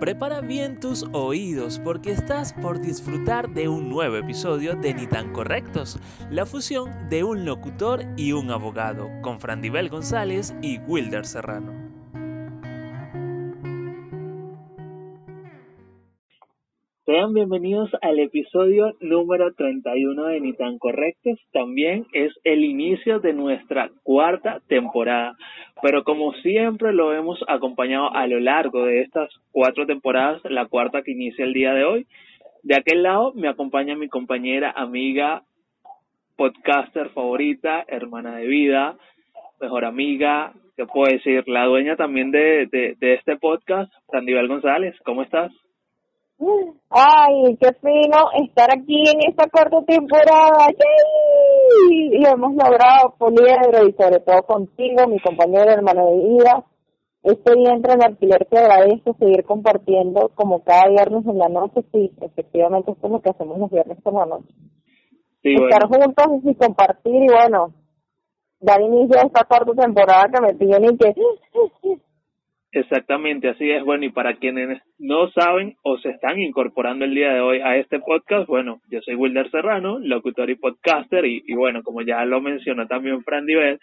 Prepara bien tus oídos porque estás por disfrutar de un nuevo episodio de Ni tan correctos, la fusión de un locutor y un abogado, con Frandibel González y Wilder Serrano. Sean bienvenidos al episodio número 31 de Ni tan correctos. También es el inicio de nuestra cuarta temporada. Pero como siempre lo hemos acompañado a lo largo de estas cuatro temporadas, la cuarta que inicia el día de hoy. De aquel lado me acompaña mi compañera, amiga, podcaster favorita, hermana de vida, mejor amiga, ¿qué puedo decir? La dueña también de, de, de este podcast, Sandival González. ¿Cómo estás? Ay, qué fino estar aquí en esta cuarta temporada. Y lo hemos logrado, Poliedro, y sobre todo contigo, mi compañero hermano de vida. Este día entra en alquiler te agradezco seguir compartiendo como cada viernes en la noche. Sí, efectivamente, esto es lo que hacemos los viernes por la noche. estar juntos y compartir y bueno, dar inicio a esta cuarta temporada que me tiene que Exactamente, así es. Bueno, y para quienes no saben o se están incorporando el día de hoy a este podcast, bueno, yo soy Wilder Serrano, locutor y podcaster, y, bueno, como ya lo mencionó también Fran Divel,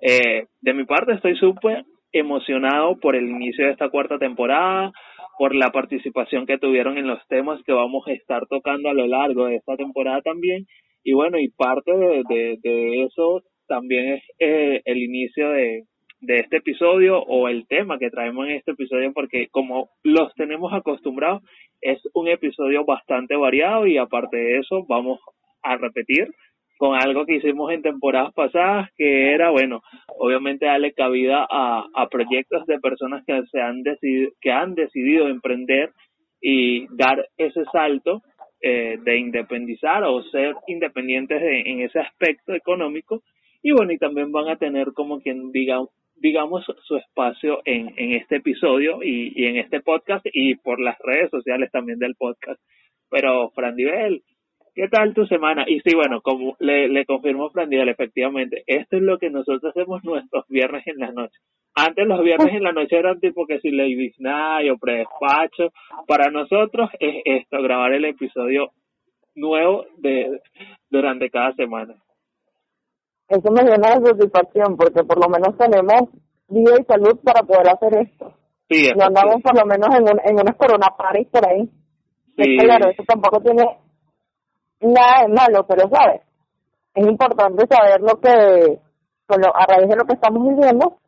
eh, de mi parte estoy súper emocionado por el inicio de esta cuarta temporada, por la participación que tuvieron en los temas que vamos a estar tocando a lo largo de esta temporada también. Y bueno, y parte de, de, eso también es eh, el inicio de, de este episodio o el tema que traemos en este episodio porque como los tenemos acostumbrados es un episodio bastante variado y aparte de eso vamos a repetir con algo que hicimos en temporadas pasadas que era bueno obviamente darle cabida a, a proyectos de personas que se han decidido que han decidido emprender y dar ese salto eh, de independizar o ser independientes en ese aspecto económico. Y bueno y también van a tener como quien diga digamos, su espacio en, en este episodio y, y, en este podcast y por las redes sociales también del podcast. Pero, Fran Divel, ¿qué tal tu semana? Y sí, bueno, como le, le confirmo Fran Divel, efectivamente, esto es lo que nosotros hacemos nuestros viernes en la noche. Antes los viernes en la noche eran tipo que si Lady Night o predespacho. Para nosotros es esto, grabar el episodio nuevo de durante cada semana eso me llena de satisfacción porque por lo menos tenemos vida y salud para poder hacer esto. Sí, no andamos por lo menos en, un, en unas corona paris por ahí. Sí. claro, eso tampoco tiene nada de malo, pero sabes, es importante saber lo que, bueno, a raíz de lo que estamos viviendo,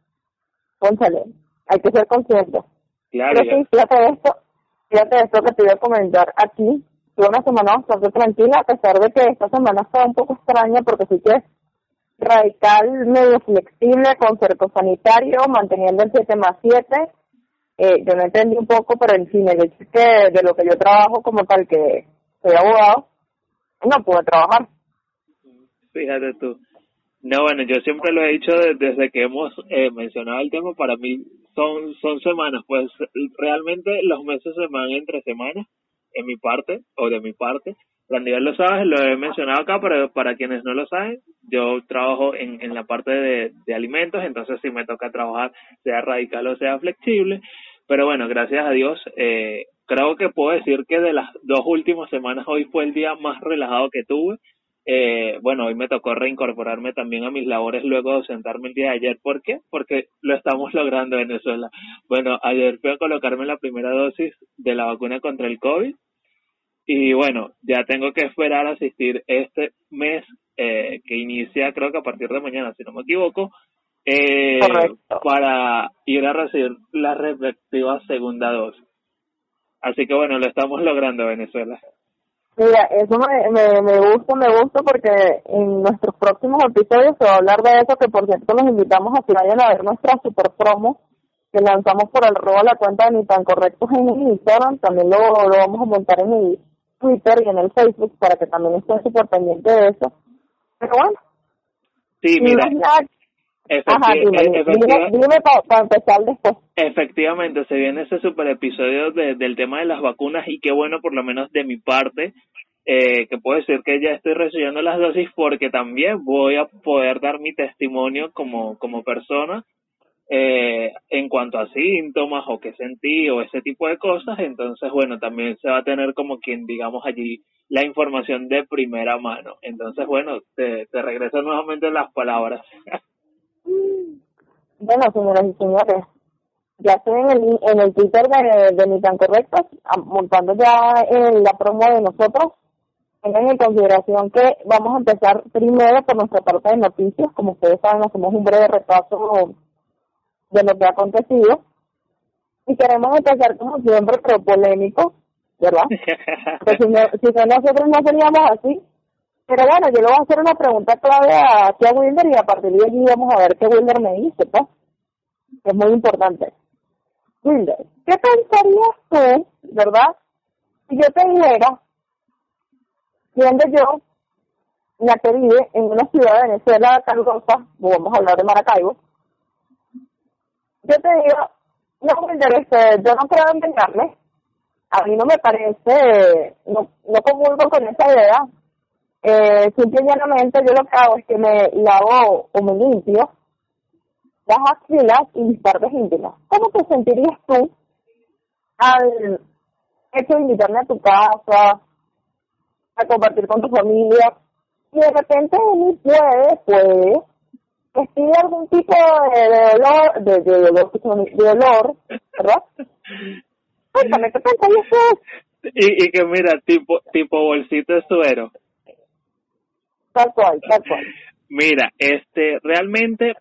pónsale, hay que ser consciente. Claro. Pero sí, fíjate esto, fíjate esto que te voy a comentar aquí. Tuve una semana bastante tranquila, a pesar de que esta semana fue un poco extraña, porque sí que radical, medio flexible, con cerco sanitario, manteniendo el 7 más 7. Eh, yo no entendí un poco, pero en fin, de lo que yo trabajo como tal, que soy abogado, no pude trabajar. Fíjate tú. No, bueno, yo siempre lo he dicho desde que hemos eh, mencionado el tema, para mí son, son semanas, pues realmente los meses se van entre semanas, en mi parte, o de mi parte, nivel lo sabes, lo he mencionado acá, pero para quienes no lo saben, yo trabajo en, en la parte de, de alimentos, entonces si me toca trabajar, sea radical o sea flexible. Pero bueno, gracias a Dios, eh, creo que puedo decir que de las dos últimas semanas, hoy fue el día más relajado que tuve. Eh, bueno, hoy me tocó reincorporarme también a mis labores luego de ausentarme el día de ayer. ¿Por qué? Porque lo estamos logrando en Venezuela. Bueno, ayer fui a colocarme la primera dosis de la vacuna contra el COVID y bueno, ya tengo que esperar a asistir este mes eh, que inicia creo que a partir de mañana, si no me equivoco, eh, para ir a recibir la respectiva segunda dosis. Así que bueno, lo estamos logrando Venezuela. Mira, eso me, me, me gusta, me gusta porque en nuestros próximos episodios se va a hablar de eso, que por cierto los invitamos a que vayan a ver nuestra super promo que lanzamos por el robo a la cuenta de Ni Tan Correctos en Instagram, también lo, lo vamos a montar en mi Twitter y en el Facebook para que también estén súper pendientes de eso. Pero bueno. Sí, mira. Ajá, dime, para empezar después. Efectivamente, se viene ese super episodio de, del tema de las vacunas y qué bueno, por lo menos de mi parte, eh, que puedo decir que ya estoy recibiendo las dosis porque también voy a poder dar mi testimonio como, como persona eh, en cuanto a síntomas o qué sentí o ese tipo de cosas, entonces bueno, también se va a tener como quien digamos allí la información de primera mano. Entonces bueno, te, te regreso nuevamente las palabras. bueno, señoras y señores, ya estoy en el, en el Twitter de, de Ni Tan Correctos, montando ya la promo de nosotros. Tengan en consideración que vamos a empezar primero por nuestra parte de noticias. Como ustedes saben, hacemos un breve repaso de lo que ha acontecido. Y queremos empezar como siempre, pero polémico, ¿verdad? Porque si, no, si no nosotros no seríamos así. Pero bueno, yo le voy a hacer una pregunta clave a, a Wilder y a partir de allí vamos a ver qué Wilder me dice, pues. Es muy importante. Wilder, ¿qué pensarías tú, verdad? Si yo te dijera, siendo yo la que vive en una ciudad de Venezuela calurosa, vamos a hablar de Maracaibo, yo te digo, no, este, yo no quiero engañarme, a mí no me parece, no, no comulgo con esa idea, eh, simple y llanamente yo lo que hago es que me lavo o me limpio las axilas y mis partes íntimas. ¿Cómo te sentirías tú al hecho de invitarme a tu casa, a compartir con tu familia, y de repente uno puede, puede, que algún tipo de, dolor, de, de, dolor, de dolor, ¿verdad? Cuéntame, ¿qué pensáis Y, y que mira, tipo, tipo bolsito de suero. Tal cual, tal cual. Mira, este, realmente,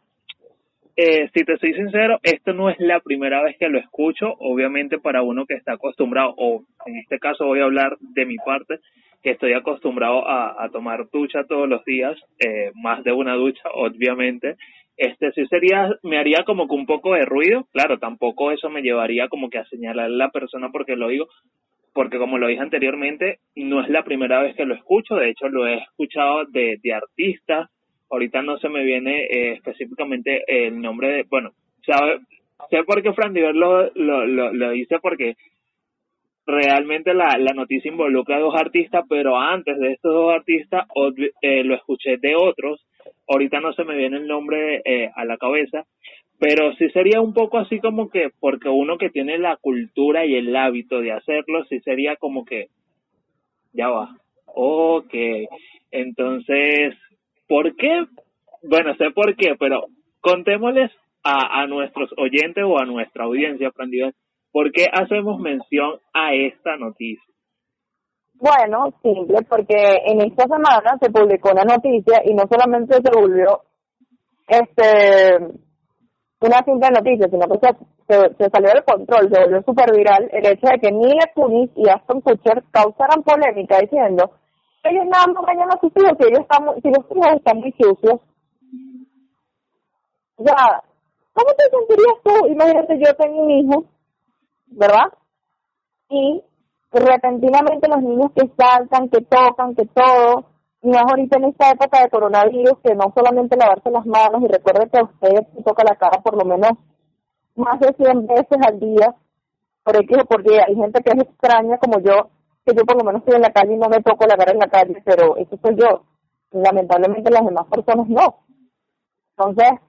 eh, si te soy sincero, esto no es la primera vez que lo escucho, obviamente para uno que está acostumbrado, o en este caso voy a hablar de mi parte, que estoy acostumbrado a, tomar ducha todos los días, eh, más de una ducha, obviamente, este sí sería, me haría como que un poco de ruido, claro, tampoco eso me llevaría como que a señalar a la persona porque lo digo, porque como lo dije anteriormente, no es la primera vez que lo escucho, de hecho lo he escuchado de, de artistas, ahorita no se me viene eh, específicamente el nombre de, bueno, sabe, sé por qué Fran Diver lo, lo, lo, lo dice porque realmente la, la noticia involucra a dos artistas, pero antes de estos dos artistas eh, lo escuché de otros. Ahorita no se me viene el nombre eh, a la cabeza, pero sí sería un poco así como que, porque uno que tiene la cultura y el hábito de hacerlo, sí sería como que, ya va, ok, entonces, ¿por qué? Bueno, sé por qué, pero contémosles a, a nuestros oyentes o a nuestra audiencia, aprendidas ¿Por qué hacemos mención a esta noticia? Bueno, simple, porque en esta semana se publicó una noticia y no solamente se volvió este una simple noticia, sino que se, se, salió del control, se volvió súper viral el hecho de que Mila Kunis y Aston Kutcher causaran polémica diciendo ellos nada más mañana a sus hijos, que ellos están, si los hijos están muy sucios. Ya, ¿cómo te sentirías tú? Imagínate, yo tengo un hijo ¿verdad? Y repentinamente los niños que saltan, que tocan, que todo, y más ahorita en esta época de coronavirus, que no solamente lavarse las manos, y recuerde que a usted se toca la cara por lo menos más de 100 veces al día, por X porque hay gente que es extraña como yo, que yo por lo menos estoy en la calle y no me toco la cara en la calle, pero eso soy yo. Lamentablemente las demás personas no. Entonces,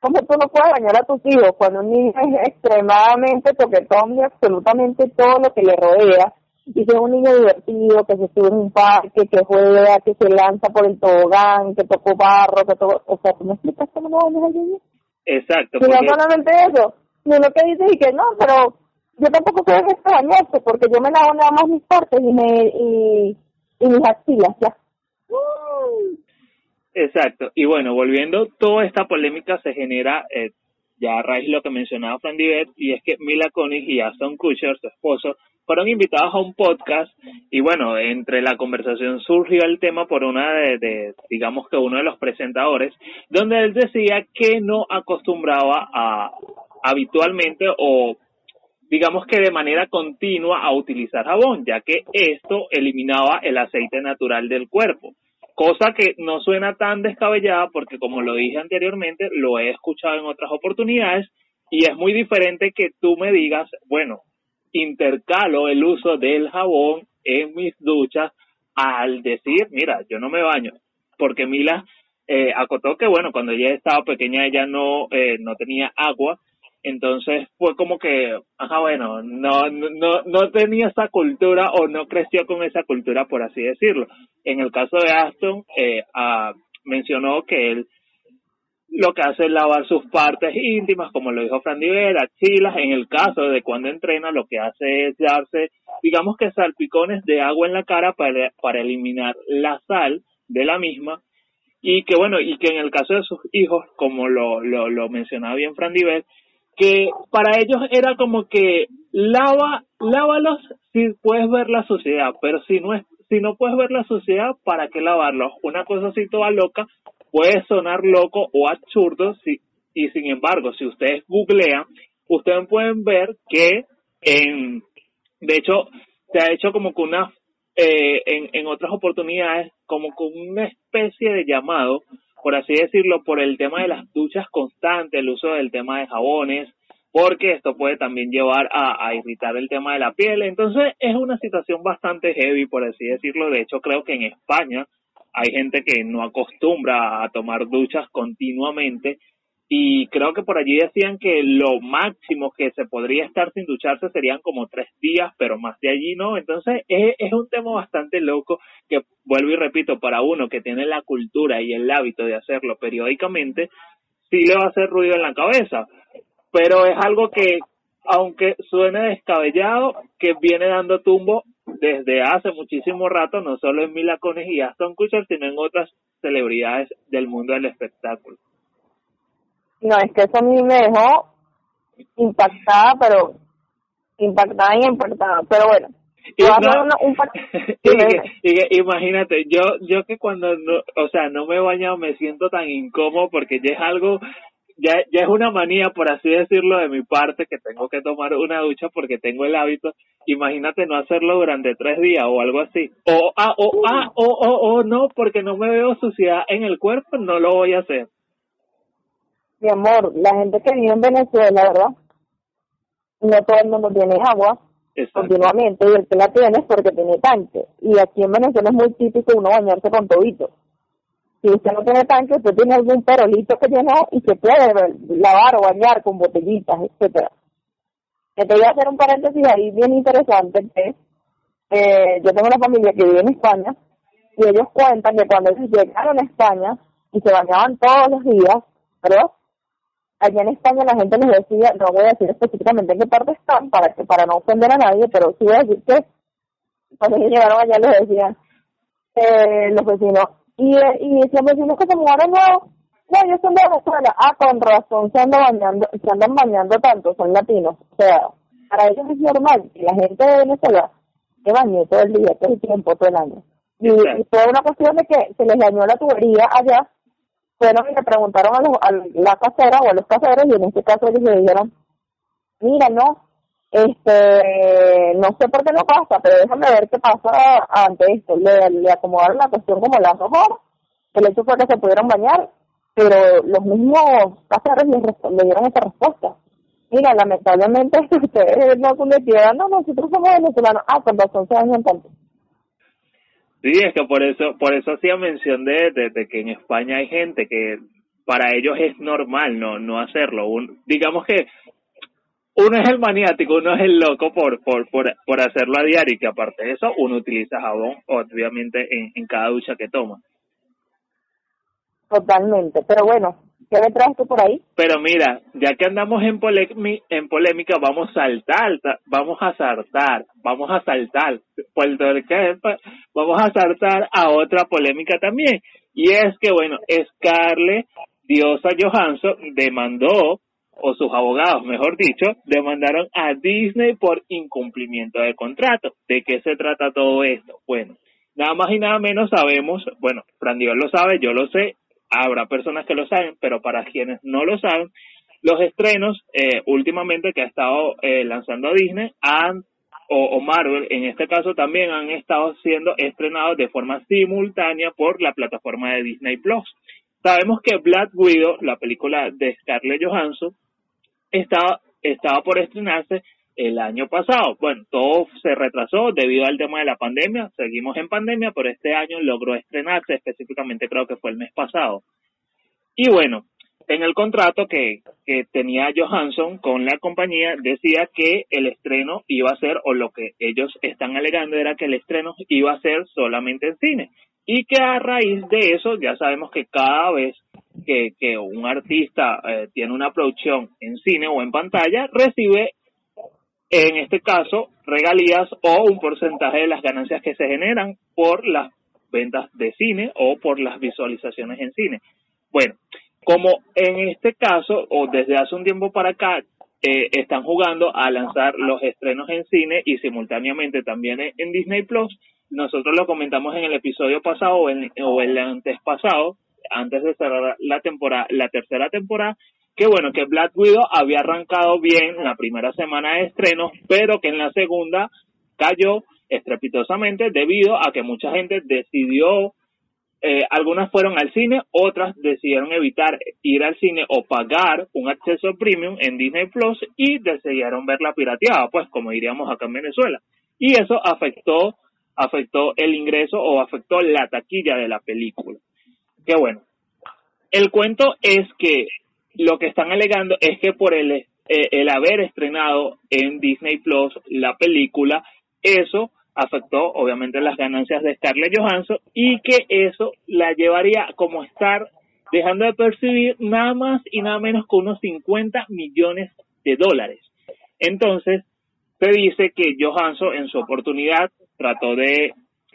¿Cómo tú no puedes bañar a tus hijos cuando un niño es extremadamente toquetón de absolutamente todo lo que le rodea? Y si es un niño divertido, que se sube en un parque, que juega, que se lanza por el tobogán, que tocó barro, que todo... O sea, ¿tú me explicas cómo no bañas al niño? Exacto. Y no solamente eso, sino que dices y que no, pero yo tampoco quiero que bañarse porque yo me lavo nada más mis partes y, me, y, mis axilas, ya. Exacto. Y bueno, volviendo, toda esta polémica se genera eh, ya a raíz de lo que mencionaba Fran y es que Mila Kunis y Aston Kutcher, su esposo, fueron invitados a un podcast y bueno, entre la conversación surgió el tema por una de, de, digamos que uno de los presentadores, donde él decía que no acostumbraba a habitualmente o digamos que de manera continua a utilizar jabón, ya que esto eliminaba el aceite natural del cuerpo. Cosa que no suena tan descabellada porque como lo dije anteriormente, lo he escuchado en otras oportunidades y es muy diferente que tú me digas, bueno, intercalo el uso del jabón en mis duchas al decir, mira, yo no me baño, porque Mila eh, acotó que, bueno, cuando ella estaba pequeña ella no, eh, no tenía agua, entonces fue como que, ajá, bueno, no, no, no tenía esa cultura o no creció con esa cultura, por así decirlo. En el caso de Aston, eh, ah, mencionó que él lo que hace es lavar sus partes íntimas, como lo dijo Fran Divera, chilas. En el caso de cuando entrena, lo que hace es darse, digamos que salpicones de agua en la cara para, para eliminar la sal de la misma. Y que bueno, y que en el caso de sus hijos, como lo, lo, lo mencionaba bien Fran Diver, que para ellos era como que lava, lávalos si puedes ver la suciedad, pero si no es, si no puedes ver la suciedad, ¿para qué lavarlos? Una cosa así toda loca puede sonar loco o absurdo si, y sin embargo, si ustedes googlean, ustedes pueden ver que en, de hecho, se ha hecho como que una, eh, en, en otras oportunidades, como con una especie de llamado por así decirlo, por el tema de las duchas constantes, el uso del tema de jabones, porque esto puede también llevar a, a, irritar el tema de la piel. Entonces es una situación bastante heavy, por así decirlo. De hecho, creo que en España hay gente que no acostumbra a tomar duchas continuamente y creo que por allí decían que lo máximo que se podría estar sin ducharse serían como tres días, pero más de allí no. Entonces es, un tema bastante loco que vuelvo y repito, para uno que tiene la cultura y el hábito de hacerlo periódicamente, sí le va a hacer ruido en la cabeza. Pero es algo que, aunque suene descabellado, que viene dando tumbo desde hace muchísimo rato, no solo en Mila Kunis y Aston Kutcher, sino en otras celebridades del mundo del espectáculo. No, es que eso a mí me dejó impactada, pero impactada y impactada. Pero bueno, y, imagínate, yo yo que cuando no, o sea, no me he bañado me siento tan incómodo porque ya es algo ya, ya es una manía, por así decirlo, de mi parte, que tengo que tomar una ducha porque tengo el hábito. Imagínate no hacerlo durante tres días o algo así. O, ah, o, ah, o, o, o no, porque no me veo suciedad en el cuerpo, no lo voy a hacer mi amor, la gente que vive en Venezuela, ¿verdad? No todo el mundo tiene agua continuamente y el que la tiene es porque tiene tanque. Y aquí en Venezuela es muy típico uno bañarse con tobito. Si usted no tiene tanque, usted tiene algún perolito que tiene y se puede lavar o bañar con botellitas, etcétera. Te voy a hacer un paréntesis ahí bien interesante que eh, yo tengo una familia que vive en España y ellos cuentan que cuando ellos llegaron a España y se bañaban todos los días, ¿verdad? Allá en España la gente les decía, no voy a decir específicamente en qué parte están para que para no ofender a nadie, pero sí voy a decir que cuando ellos llegaron allá les decían eh, los vecinos, y, y si los vecinos que se mudaron no, no, ellos son de Venezuela, ah, con razón se andan bañando, se andan bañando tanto, son latinos, o sea, para ellos es normal que la gente de Venezuela se bañe todo el día, todo el tiempo, todo el año. Y, y fue una cuestión de que se les dañó la tubería allá fueron y le preguntaron a, los, a la casera o a los caseros y en este caso ellos le dijeron, mira, no, este, no sé por qué no pasa, pero déjame ver qué pasa ante esto. Le, acomodaron la cuestión como las dos horas, el hecho fue que se pudieron bañar, pero los mismos caseros le, dieron esa respuesta. Mira, lamentablemente ustedes no cometieron, no, nosotros somos venezolanos, ah, con razón se bañan tanto. Sí, es que por eso, por eso hacía mención de, de, que en España hay gente que para ellos es normal no, no hacerlo. Un, digamos que uno es el maniático, uno es el loco por, por, por, por hacerlo a diario y que aparte de eso uno utiliza jabón, obviamente, en, en cada ducha que toma. Totalmente, pero bueno, Pero mira, ya que andamos en, en polémica, vamos a saltar, vamos a saltar, vamos a saltar, vamos a saltar a otra polémica también. Y es que, bueno, Scarlett Diosa Johansson demandó, o sus abogados, mejor dicho, demandaron a Disney por incumplimiento de contrato. ¿De qué se trata todo esto? Bueno, nada más y nada menos sabemos, bueno, Fran Dios lo sabe, yo lo sé, habrá personas que lo saben, pero para quienes no lo saben, los estrenos eh, últimamente que ha estado eh, lanzando Disney han o, Marvel en este caso también han estado siendo estrenados de forma simultánea por la plataforma de Disney Plus. Sabemos que Black Widow, la película de Scarlett Johansson, estaba, estaba por estrenarse el año pasado. Bueno, todo se retrasó debido al tema de la pandemia. Seguimos en pandemia, pero este año logró estrenarse, específicamente creo que fue el mes pasado. Y bueno, en el contrato que, que tenía Johansson con la compañía decía que el estreno iba a ser, o lo que ellos están alegando era que el estreno iba a ser solamente en cine. Y que a raíz de eso, ya sabemos que cada vez que, que un artista eh, tiene una producción en cine o en pantalla, recibe, en este caso, regalías o un porcentaje de las ganancias que se generan por las ventas de cine o por las visualizaciones en cine. Bueno, como en este caso, o desde hace un tiempo para acá, eh, están jugando a lanzar los estrenos en cine y simultáneamente también en, Disney Plus, nosotros lo comentamos en el episodio pasado o, en, o el antes pasado, antes de cerrar la temporada, la tercera temporada, que bueno, que Black Widow había arrancado bien en la primera semana de estrenos, pero que en la segunda cayó estrepitosamente debido a que mucha gente decidió eh, algunas fueron al cine, otras decidieron evitar ir al cine o pagar un acceso premium en Disney Plus y decidieron verla pirateada, pues como diríamos acá en Venezuela. Y eso afectó, afectó el ingreso o afectó la taquilla de la película. Que bueno, el cuento es que lo que están alegando es que por el, eh, el haber estrenado en Disney Plus la película, eso afectó obviamente las ganancias de Scarlett Johansson y que eso la llevaría como estar dejando de percibir nada más y nada menos que unos 50 millones de dólares. Entonces, se dice que Johansson en su oportunidad trató de,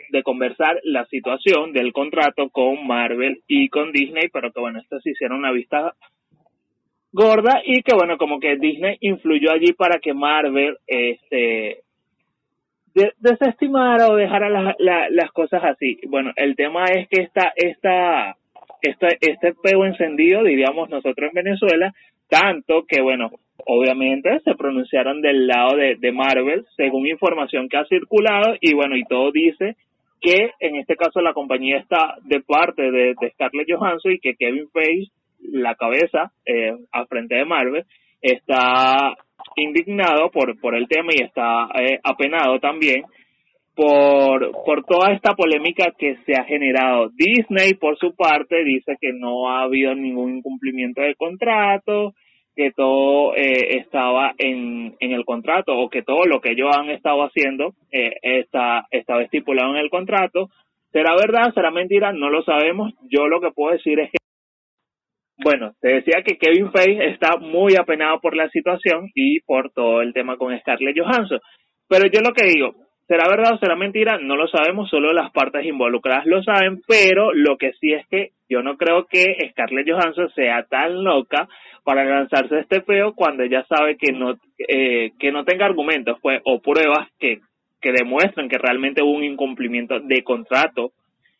de conversar la situación del contrato con Marvel y con Disney, pero que bueno, esto se hicieron una vista gorda y que bueno, como que Disney influyó allí para que Marvel este desestimar o dejar las, las cosas así. Bueno, el tema es que esta, esta, esta, este peo encendido, diríamos nosotros en Venezuela, tanto que, bueno, obviamente se pronunciaron del lado de, de Marvel, según información que ha circulado, y bueno, y todo dice que en este caso la compañía está de parte de, de Scarlett Johansson y que Kevin Feige, la cabeza eh, al frente de Marvel, está indignado por, por el tema y está eh, apenado también por, por toda esta polémica que se ha generado. Disney, por su parte, dice que no ha habido ningún incumplimiento de contrato, que todo eh, estaba en, en el contrato o que todo lo que ellos han estado haciendo eh, está, estaba estipulado en el contrato. ¿Será verdad? ¿Será mentira? No lo sabemos. Yo lo que puedo decir es que bueno, te decía que Kevin Feige está muy apenado por la situación y por todo el tema con Scarlett Johansson. Pero yo lo que digo, ¿será verdad o será mentira? No lo sabemos, solo las partes involucradas lo saben, pero lo que sí es que yo no creo que Scarlett Johansson sea tan loca para lanzarse este feo cuando ella sabe que no eh, que no tenga argumentos pues o pruebas que que demuestren que realmente hubo un incumplimiento de contrato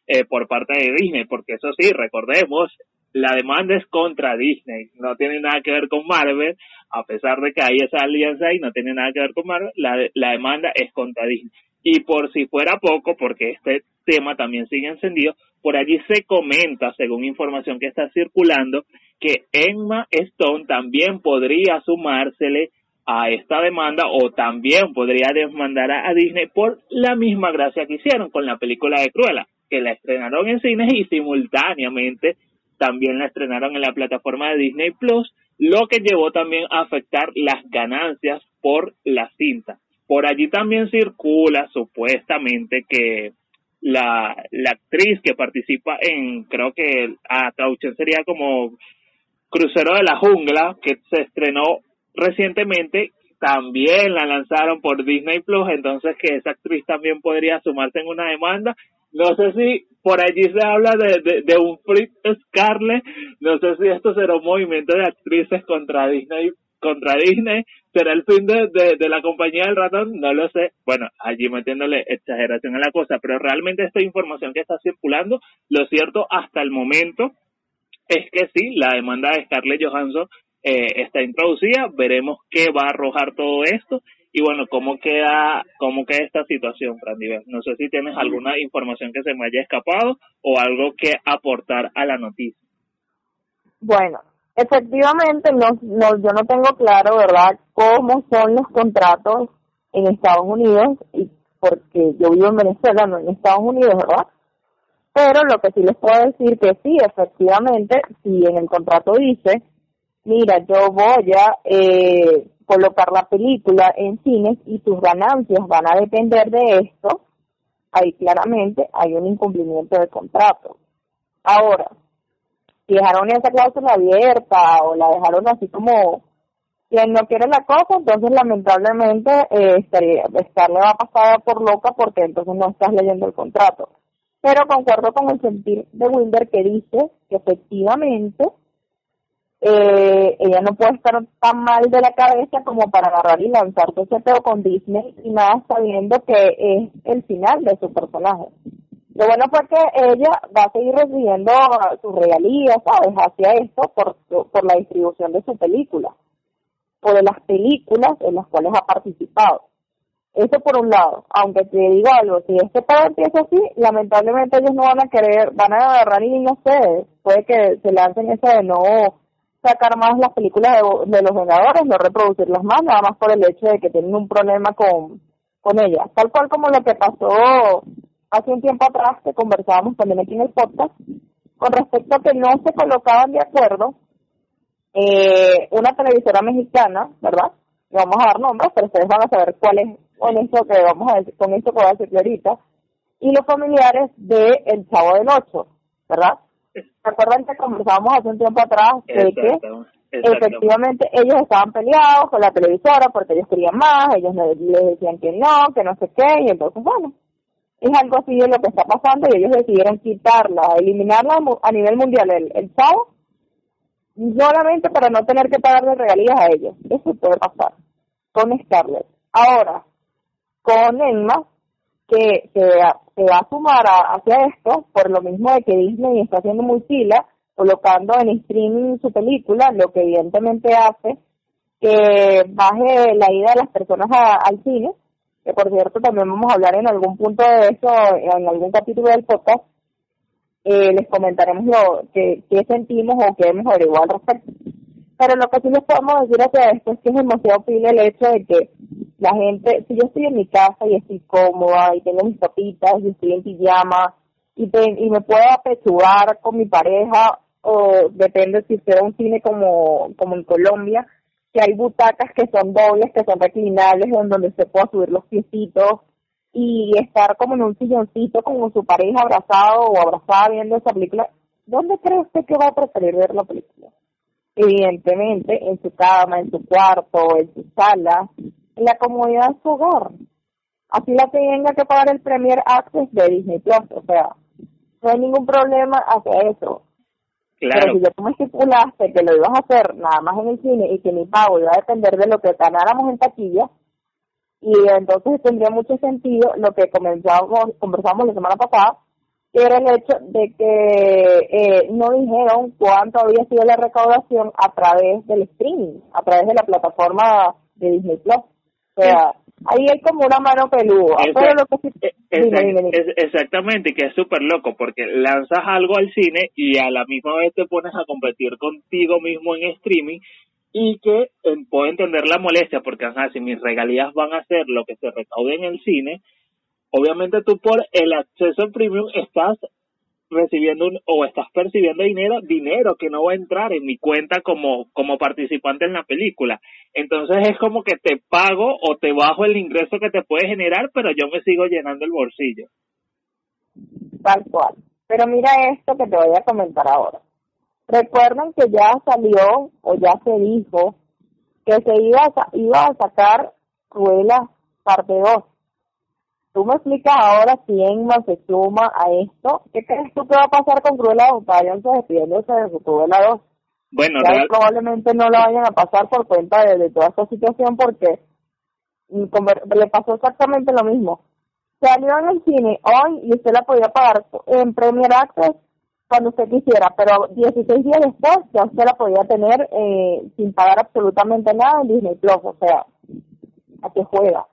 eh, por parte de Disney, porque eso sí, recordemos, la demanda es contra Disney, no tiene nada que ver con Marvel, a pesar de que hay esa alianza y no tiene nada que ver con Marvel, la, la demanda es contra Disney. Y por si fuera poco, porque este tema también sigue encendido, por allí se comenta, según información que está circulando, que Emma Stone también podría sumársele a esta demanda o también podría demandar a Disney por la misma gracia que hicieron con la película de Cruella, que la estrenaron en cines y simultáneamente también la estrenaron en la plataforma de Disney Plus, lo que llevó también a afectar las ganancias por la cinta. Por allí también circula supuestamente que la, la actriz que participa en, creo que a traducción sería como Crucero de la Jungla, que se estrenó recientemente, también la lanzaron por Disney Plus, entonces que esa actriz también podría sumarse en una demanda no sé si por allí se habla de, de, un Free Scarlet, no sé si esto será un movimiento de actrices contra Disney, contra Disney, será el fin de, de, la compañía del ratón, no lo sé. Bueno, allí metiéndole exageración a la cosa, pero realmente esta información que está circulando, lo cierto hasta el momento es que sí, la demanda de Scarlett Johansson eh, está introducida, veremos qué va a arrojar todo esto y bueno, ¿cómo queda, cómo queda esta situación, Brandy? No sé si tienes alguna información que se me haya escapado o algo que aportar a la noticia. Bueno, efectivamente, no, no, yo no tengo claro, ¿verdad?, cómo son los contratos en Estados Unidos, y porque yo vivo en Venezuela, no en Estados Unidos, ¿verdad? Pero lo que sí les puedo decir que sí, efectivamente, si en el contrato dice, mira, yo voy a eh, colocar la película en cines y tus ganancias van a depender de esto, ahí claramente hay un incumplimiento del contrato. Ahora, si dejaron esa cláusula abierta o la dejaron así como quien no quiere la cosa, entonces lamentablemente eh, estaría, estarle va a pasar por loca porque entonces no estás leyendo el contrato. Pero concuerdo con el sentir de Wilder que dice que efectivamente eh, ella no puede estar tan mal de la cabeza como para agarrar y lanzarse ese peo con Disney y nada sabiendo que es el final de su personaje. Lo bueno fue que ella va a seguir recibiendo sus regalías, ¿sabes? Hacia esto por, por la distribución de su película de las películas en las cuales ha participado. Eso por un lado, aunque te digo algo, si este todo empieza así, lamentablemente ellos no van a querer, van a agarrar y no sé, puede que se lancen ese de no sacar más las películas de, los Vengadores, no reproducirlas más, nada más por el hecho de que tienen un problema con, con ellas. Tal cual como lo que pasó hace un tiempo atrás, que conversábamos también aquí en el podcast, con respecto a que no se colocaban de acuerdo eh, una televisora mexicana, ¿verdad? Vamos a dar nombres, pero ustedes van a saber cuál es con esto que vamos a decir, con esto que voy a decir ahorita, y los familiares de El Chavo del Ocho, ¿verdad? ¿Se acuerdan que conversábamos hace un tiempo atrás de que efectivamente ellos estaban peleados con la televisora porque ellos querían más, ellos les decían que no, que no sé qué, y entonces, bueno, es algo así de lo que está pasando y ellos decidieron quitarla, eliminarla a nivel mundial, el, el Chavo, solamente para no tener que pagarle regalías a ellos. Eso puede pasar con Scarlett. Ahora, con Emma, que se, va a sumar hacia esto, por lo mismo de que Disney está haciendo muy fila, colocando en streaming su película, lo que evidentemente hace que baje la ida de las personas al cine, que por cierto también vamos a hablar en algún punto de eso, en algún capítulo del podcast, eh, les comentaremos lo que, sentimos o qué hemos averiguado al respecto. Pero lo que sí les podemos decir hacia esto es que es demasiado fácil el hecho de que la gente, si yo estoy en mi casa y estoy cómoda y tengo mis papitas y estoy en pijama y, y me puedo apechugar con mi pareja o depende si sea un cine como, en Colombia, que hay butacas que son dobles, que son reclinables, donde se pueda subir los piecitos y estar como en un silloncito con su pareja abrazado o abrazada viendo esa película, ¿dónde cree usted que va a preferir ver la película? Evidentemente, en su cama, en su cuarto, en su sala, la comodidad de su hogar. Así la tenga que pagar el Premier Access de Disney Plus, o sea, no hay ningún problema hacia eso. Claro. Pero si yo me estipulaste que lo ibas a hacer nada más en el cine y que mi pago iba a depender de lo que ganáramos en taquilla, y entonces tendría mucho sentido lo que comenzamos, conversamos la semana pasada, que era el hecho de que eh, no dijeron cuánto había sido la recaudación a través del streaming, a través de la plataforma de Disney Plus. O sea, ahí hay como una mano peluda. exactamente, que es súper loco, porque lanzas algo al cine y a la misma vez te pones a competir contigo mismo en streaming y que eh, puedo entender la molestia porque ajá, si mis regalías van a ser lo que se recaude en el cine, obviamente tú por el acceso premium estás recibiendo o estás percibiendo dinero, dinero que no va a entrar en mi cuenta como, como participante en la película. Entonces es como que te pago o te bajo el ingreso que te puede generar, pero yo me sigo llenando el bolsillo. Tal cual. Pero mira esto que te voy a comentar ahora. Recuerden que ya salió o ya se dijo que se iba a, iba a sacar Cruella parte 2. Tú me explicas ahora quién más se suma a esto. ¿Qué crees tú que va a pasar con Cruella 2? Vayan despidiéndose de Cruella 2. Bueno, probablemente no lo vayan a pasar por cuenta de, toda esta situación porque mm, le pasó exactamente lo mismo. Salió en el cine hoy y usted la podía pagar en Premier Access cuando usted quisiera, pero 16 días después ya usted la podía tener eh, sin pagar absolutamente nada en Disney Plus, o sea, ¿a qué juega?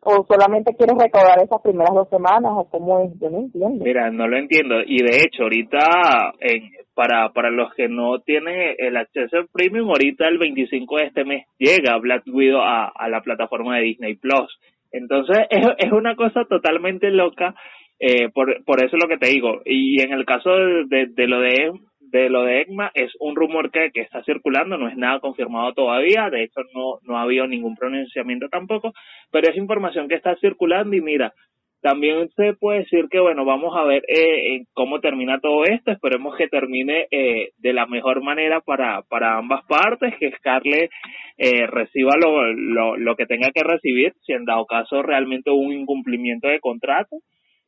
¿O solamente quieres recaudar esas primeras dos semanas o cómo es? Yo no entiendo. Mira, no lo entiendo. Y de hecho, ahorita, en, para, para los que no tienen el acceso premium, ahorita el 25 de este mes llega Black Widow a, la plataforma de Disney Plus. Entonces, es, es una cosa totalmente loca Eh, por, por eso es lo que te digo. Y en el caso de, lo de de lo de ECMA es un rumor que, que está circulando, no es nada confirmado todavía, de hecho no, no ha habido ningún pronunciamiento tampoco, pero es información que está circulando y mira, también se puede decir que, bueno, vamos a ver eh, cómo termina todo esto. Esperemos que termine eh, de la mejor manera para, para ambas partes, que Scarlett eh, reciba lo, lo, lo que tenga que recibir, si en dado caso realmente hubo un incumplimiento de contrato.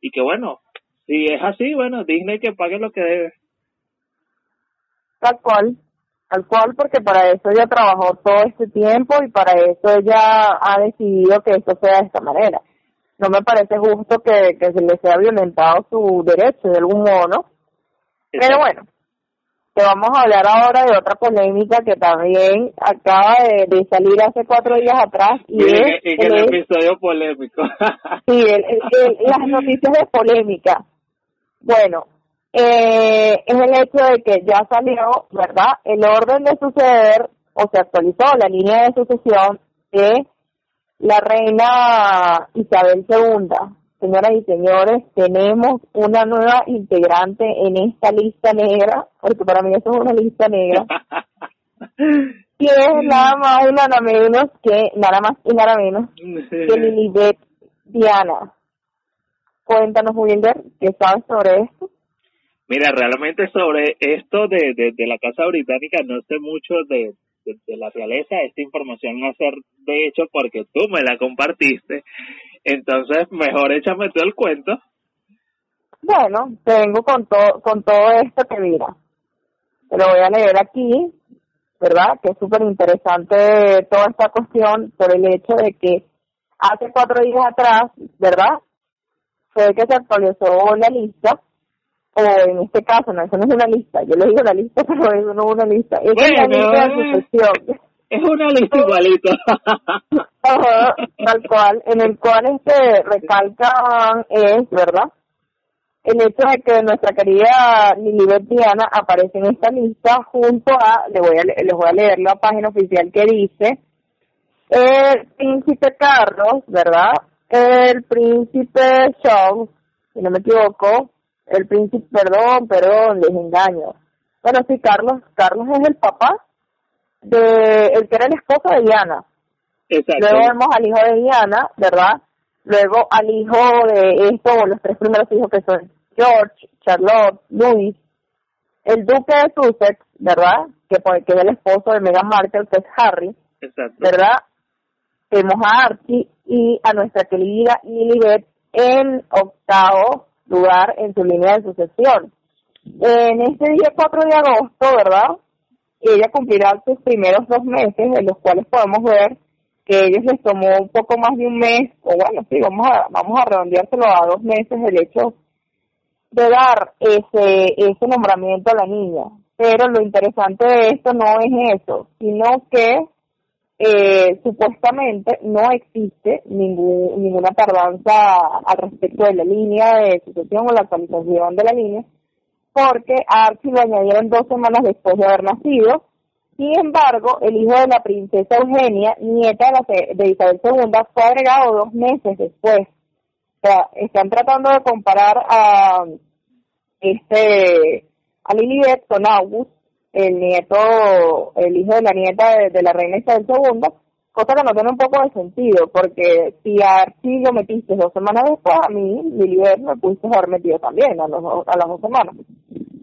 Y que, bueno, si es así, bueno, Disney que pague lo que debe. Tal cual, tal cual, porque para eso ella trabajó todo este tiempo y para eso ella ha decidido que esto sea de esta manera no me parece justo que, que se le sea violentado su derecho de algún modo, ¿no? Pero bueno, te vamos a hablar ahora de otra polémica que también acaba de, salir hace cuatro días atrás. Y es, el, episodio polémico. sí, las noticias de polémica. Bueno, eh, es el hecho de que ya salió, ¿verdad? El orden de suceder, o se actualizó la línea de sucesión de la reina Isabel II. Señoras y señores, tenemos una nueva integrante en esta lista negra, porque para mí eso es una lista negra. y es nada más y nada menos que, nada más y nada menos que Lilibet Diana. Cuéntanos, Wilder, ¿qué sabes sobre esto? Mira, realmente sobre esto de, de, de la Casa Británica no sé mucho de, de, la realeza, esta información no ser de hecho porque tú me la compartiste. Entonces, mejor échame tú el cuento. Bueno, tengo con, todo con todo esto que mira. Te lo voy a leer aquí, ¿verdad? Que es súper interesante toda esta cuestión por el hecho de que hace cuatro días atrás, ¿verdad? Fue que se actualizó la lista o en este caso, no, eso no es una lista, yo le digo la lista, pero eso no es una lista, es una lista de sucesión. Es una lista igualita. tal cual, en el cual este recalcan es, ¿verdad? El hecho de que nuestra querida Lilibet Diana aparece en esta lista junto a, le voy a, les voy a leer la página oficial que dice, el príncipe Carlos, ¿verdad? El príncipe Charles, si no me equivoco, el príncipe, perdón, perdón, les engaño. Bueno, sí, Carlos, Carlos es el papá de el que era el esposo de Diana. Exacto. Luego vemos al hijo de Diana, ¿verdad? Luego al hijo de esto, los tres primeros hijos que son George, Charlotte, Louis, el duque de Sussex, ¿verdad? Que, que es el esposo de Meghan Markle, que es Harry, Exacto. ¿verdad? Tenemos a Archie y a nuestra querida Lilibet en octavo lugar en su línea de sucesión. En este día 4 de agosto, ¿verdad? Ella cumplirá sus primeros dos meses, en los cuales podemos ver que ellos les tomó un poco más de un mes, o bueno, sí, vamos a, vamos a redondeárselo a dos meses el hecho de dar ese, ese nombramiento a la niña. Pero lo interesante de esto no es eso, sino que eh, supuestamente no existe ningún, ninguna tardanza al respecto de la línea de sucesión o la actualización de la línea, porque a Archie lo añadieron dos semanas después de haber nacido. Sin embargo, el hijo de la princesa Eugenia, nieta de, la, de Isabel II, fue agregado dos meses después. O sea, están tratando de comparar a este a Lilibet con August, el nieto, el hijo de la nieta de, la reina Isabel II, cosa que no tiene un poco de sentido, porque si a Archie lo metiste dos semanas después, a mí, Lilibet, me pudiste haber metido también a, los, a las dos semanas.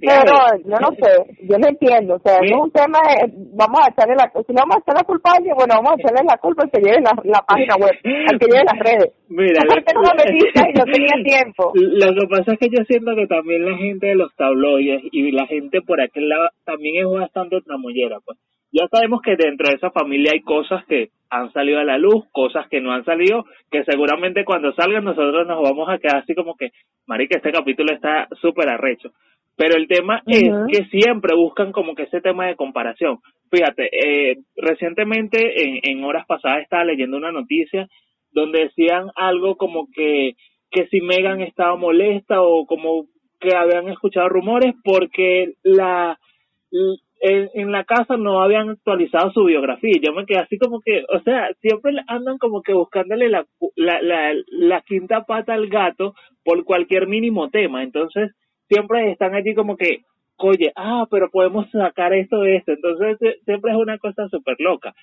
Pero yo no sé, yo no entiendo, o sea, no es un tema de, vamos a echarle la, si no vamos a echar la culpa a alguien, bueno, vamos a echarle la culpa al que lleve la, la página web, al que lleve las redes. Mira, lo, no lo metiste y no tenía tiempo. Lo que pasa es que yo siento que también la gente de los tabloides y la gente por aquel lado también es bastante tramollera, pues. Ya sabemos que dentro de esa familia hay cosas que han salido a la luz, cosas que no han salido, que seguramente cuando salgan nosotros nos vamos a quedar así como que, marica, este capítulo está súper arrecho. Pero el tema es que siempre buscan como que ese tema de comparación. Fíjate, eh, recientemente, en, en horas pasadas, estaba leyendo una noticia donde decían algo como que, que si Megan estaba molesta o como que habían escuchado rumores porque la en, en la casa no habían actualizado su biografía. Yo me quedé así como que, o sea, siempre andan como que buscándole la, la, la, la quinta pata al gato por cualquier mínimo tema. Entonces, siempre están allí como que, oye, ah, pero podemos sacar esto de esto. Entonces, siempre es una cosa súper loca.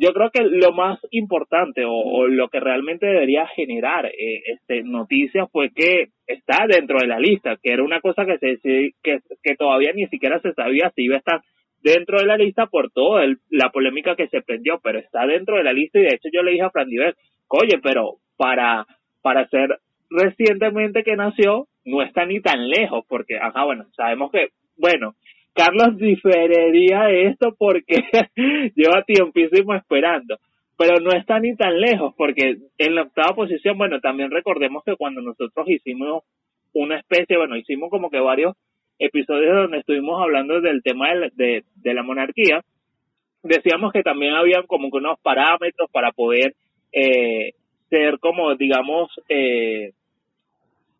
Yo creo que lo más importante o, lo que realmente debería generar eh, este noticias fue que está dentro de la lista, que era una cosa que se que, que todavía ni siquiera se sabía si iba a estar dentro de la lista por toda la polémica que se prendió, pero está dentro de la lista y de hecho yo le dije a Fran Diver, oye, pero para, para ser recientemente que nació, no está ni tan lejos, porque, ajá, bueno, sabemos que, bueno, Carlos diferiría de esto porque lleva tiempísimo esperando, pero no está ni tan lejos, porque en la octava posición, bueno, también recordemos que cuando nosotros hicimos una especie, bueno, hicimos como que varios episodios donde estuvimos hablando del tema de, de, la monarquía, decíamos que también habían como que unos parámetros para poder eh, ser como, digamos, eh,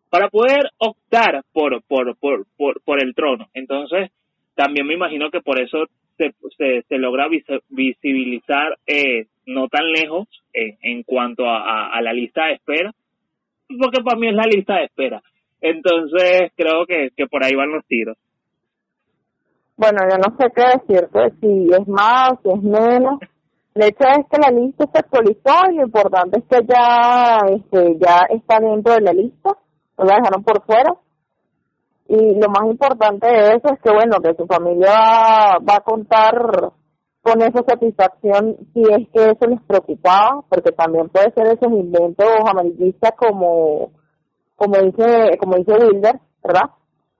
para poder optar por, por, por, por, por el trono. Entonces, también me imagino que por eso se, se, logra visibilizar eh, no tan lejos eh, en cuanto a, a, la lista de espera, porque para mí es la lista de espera. Entonces creo que, que por ahí van los tiros. Bueno, yo no sé qué decirte, si es más, si es menos. El hecho es que la lista se actualizó y lo importante es que ya, este, ya está dentro de la lista, no la dejaron por fuera. Y lo más importante de eso es que, bueno, que su familia va, a contar con esa satisfacción si es que eso les preocupaba, porque también puede ser esos inventos amarillistas como como dice, como dice Wilder, ¿verdad?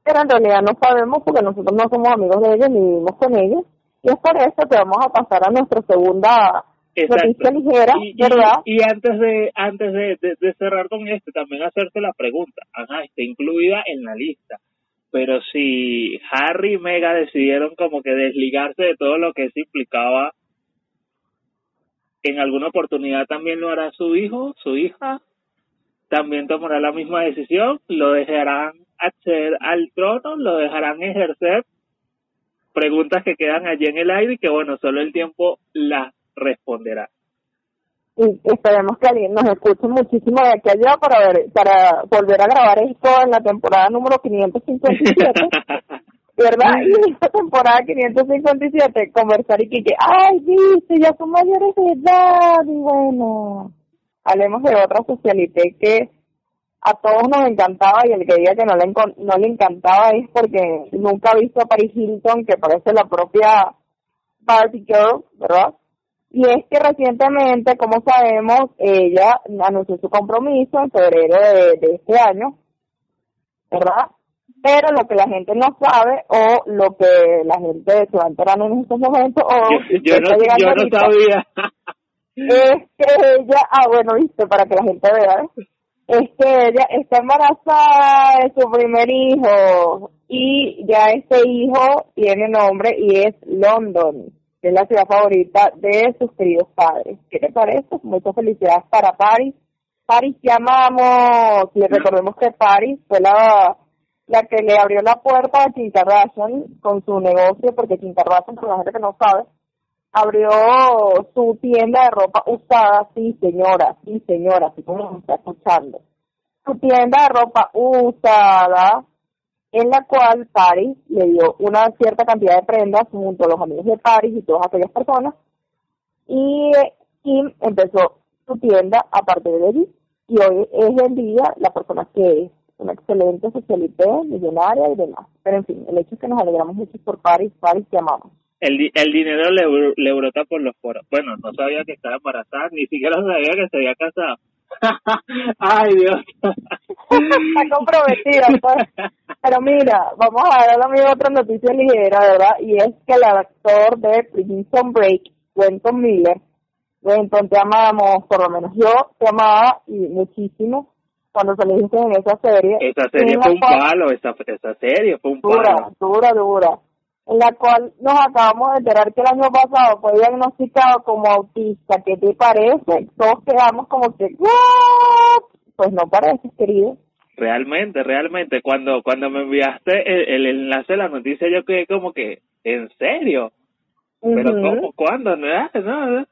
Pero en realidad no sabemos porque nosotros no somos amigos de ellos ni vivimos con ellos. Y es por eso que vamos a pasar a nuestra segunda noticia ligera, ¿verdad? Y, antes de antes de, de, cerrar con esto, también hacerte la pregunta. Ajá, está incluida en la lista. Pero si Harry y Mega decidieron como que desligarse de todo lo que eso implicaba, en alguna oportunidad también lo hará su hijo, su hija, también tomará la misma decisión, lo dejarán acceder al trono, lo dejarán ejercer preguntas que quedan allí en el aire y que bueno, solo el tiempo las responderá. Y esperemos que alguien nos escuche muchísimo de aquí allá para ver, para volver a grabar esto en la temporada número 557. ¿Verdad? Y en esta temporada 557 conversar y que, ay, viste, ya son mayores de edad y bueno hablemos de otra socialité que a todos nos encantaba y el que diga que no le, no le encantaba es porque nunca ha visto a Paris Hilton, que parece la propia Barbie Girl, ¿verdad? Y es que recientemente, como sabemos, ella anunció su compromiso en febrero de, este año, ¿verdad? Pero lo que la gente no sabe o lo que la gente se va enterando en estos momentos o yo, no, yo no sabía es que ella, ah bueno, viste, para que la gente vea, es que ella está embarazada de su primer hijo y ya este hijo tiene nombre y es London, que es la ciudad favorita de sus queridos padres. ¿Qué te parece? Muchas felicidades para Paris. Paris llamamos, le recordemos que Paris fue la, la que le abrió la puerta a Kim Kardashian con su negocio, porque Kim Kardashian, por la gente que no sabe, abrió su tienda de ropa usada, sí señora, sí señora, así como está escuchando. Su tienda de ropa usada, en la cual Paris le dio una cierta cantidad de prendas junto a los amigos de Paris y todas aquellas personas. Y Kim empezó su tienda a partir de allí. Y hoy es el día la persona que es una excelente socialité, millonaria y demás. Pero en fin, el hecho es que nos alegramos mucho por Paris, Paris te amamos el, el dinero le, le brota por los poros. Bueno, no sabía que estaba embarazada, ni siquiera sabía que se había casado. Ay, Dios. Está comprometida. Pues. Pero mira, vamos a ver a otra noticia ligera, ¿verdad? Y es que el actor de Prison Break, Quentin Miller, Quentin, te amamos, por lo menos yo te amaba y muchísimo cuando saliste en esa serie. Esa serie fue un palo, esa, esa serie fue un palo. Dura, dura, dura en la cual nos acabamos de enterar que el año pasado fue diagnosticado como autista. ¿Qué te parece? Todos quedamos como que, pues no parece, querido. Realmente, realmente, cuando cuando me enviaste el, enlace de la noticia, yo quedé como que, ¿en serio? Pero ¿cómo? ¿Cuándo? No, no,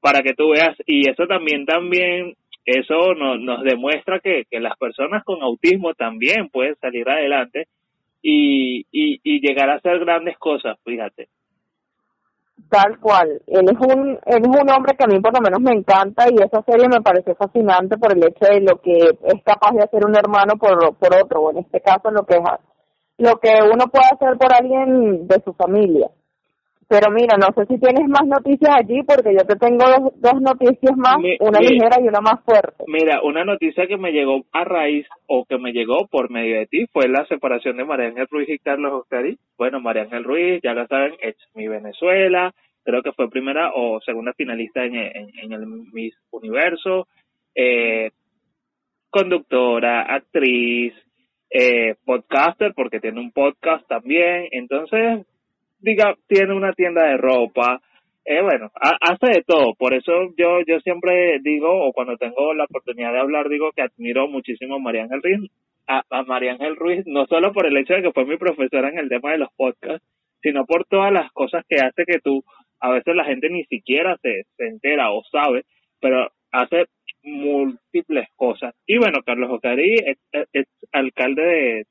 Para que tú veas, y eso también, también, eso nos, nos demuestra que, que las personas con autismo también pueden salir adelante y, y, y llegar a hacer grandes cosas, fíjate. Tal cual. Él es un él es un hombre que a mí por lo menos me encanta y esa serie me pareció fascinante por el hecho de lo que es capaz de hacer un hermano por por otro, o en este caso lo que es lo que uno puede hacer por alguien de su familia. Pero mira, no sé si tienes más noticias allí porque yo te tengo dos, noticias más, una ligera y una más fuerte. Mira, una noticia que me llegó a raíz o que me llegó por medio de ti fue la separación de María Ángel Ruiz y Carlos Oscari. Bueno, María Ángel Ruiz, ya lo saben, es mi Venezuela, creo que fue primera o segunda finalista en, en, el Miss Universo, eh, conductora, actriz, eh, podcaster, porque tiene un podcast también, entonces diga, tiene una tienda de ropa, eh, bueno, hace de todo, por eso yo yo siempre digo, o cuando tengo la oportunidad de hablar, digo que admiro muchísimo a María Ángel Ruiz, a, a María Ángel Ruiz, no solo por el hecho de que fue mi profesora en el tema de los podcasts, sino por todas las cosas que hace que tú, a veces la gente ni siquiera se, se entera o sabe, pero hace múltiples cosas. Y bueno, Carlos Ocari es alcalde de,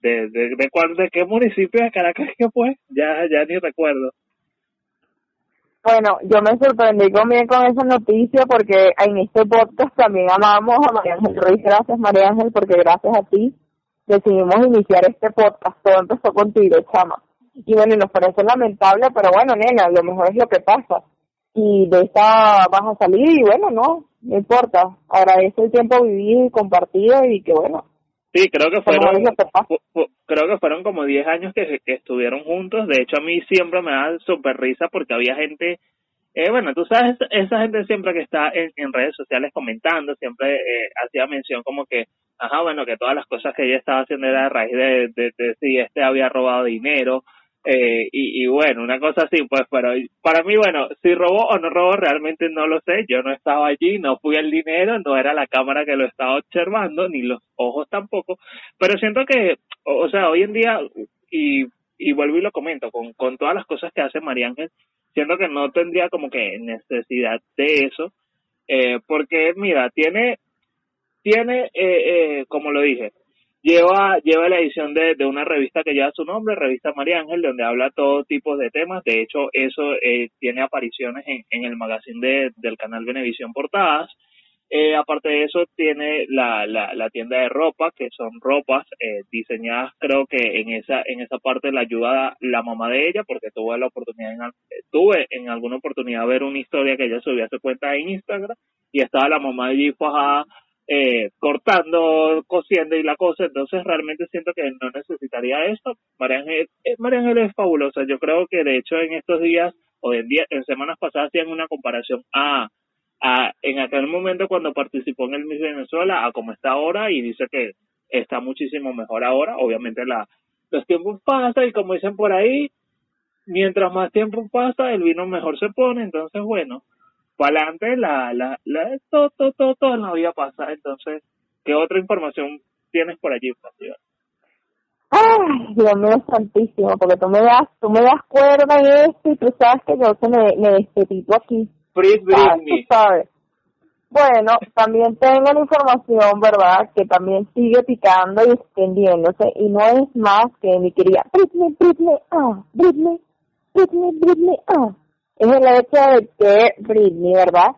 de, de, de, cuál, de qué municipio de Caracas que fue, ya, ya ni recuerdo. Bueno, yo me sorprendí también con esa noticia porque en este podcast también amamos a María Ángel Ruiz. Gracias María Ángel porque gracias a ti decidimos iniciar este podcast. Todo empezó contigo, chama. Y bueno, nos parece lamentable, pero bueno, nena, lo mejor es lo que pasa. Y de esta vas a salir y bueno, no, no importa. Agradece el tiempo vivido y compartido y que bueno, Sí, creo que fueron creo que fueron como 10 años que, que estuvieron juntos. De hecho, a mí siempre me da súper risa porque había gente, eh, bueno, tú sabes, esa gente siempre que está en, en redes sociales comentando, siempre eh, hacía mención como que, ajá, bueno, que todas las cosas que ella estaba haciendo era a raíz de, de, de si este había robado dinero eh, y, y, bueno, una cosa así, pues, pero para mí, bueno, si robó o no robó, realmente no lo sé. Yo no estaba allí, no fui el dinero, no era la cámara que lo estaba observando, ni los ojos tampoco. Pero siento que, o sea, hoy en día, y, y vuelvo y lo comento, con, con todas las cosas que hace María Ángel, siento que no tendría como que necesidad de eso, eh, porque mira, tiene, tiene, eh, eh, como lo dije, lleva, lleva la edición de, de una revista que lleva su nombre, Revista María Ángel, donde habla todo tipo de temas. De hecho, eso eh, tiene apariciones en, en el magazine de, del canal Venevisión Portadas. Eh, aparte de eso, tiene la, la, la, tienda de ropa, que son ropas eh, diseñadas, creo que en esa en esa parte la ayuda la mamá de ella, porque tuve la oportunidad, en, tuve en alguna oportunidad ver una historia que ella subió a su cuenta en Instagram, y estaba la mamá allí fajada eh, cortando, cosiendo y la cosa, entonces realmente siento que no necesitaría esto. María Ángel, eh, María Ángel es fabulosa, yo creo que de hecho en estos días o en, día, en semanas pasadas hacían una comparación a, a en aquel momento cuando participó en el Miss Venezuela a cómo está ahora y dice que está muchísimo mejor ahora, obviamente la los tiempos pasan y como dicen por ahí, mientras más tiempo pasa el vino mejor se pone, entonces bueno, para adelante, la, la, la, todo, todo, todo, todo en la vida pasa. Entonces, ¿qué otra información tienes por allí, Fátima? Ay, Dios mío santísimo, porque tú me das, tú me das cuerda en esto y tú sabes que yo se me, me despedito aquí. Free Britney. sabes. Bueno, también tengo la información, ¿verdad?, que también sigue picando y extendiéndose, y no es más que mi querida Britney, Britney, ah, Britney, Britney, Britney, ah es el hecho de que Britney, ¿verdad?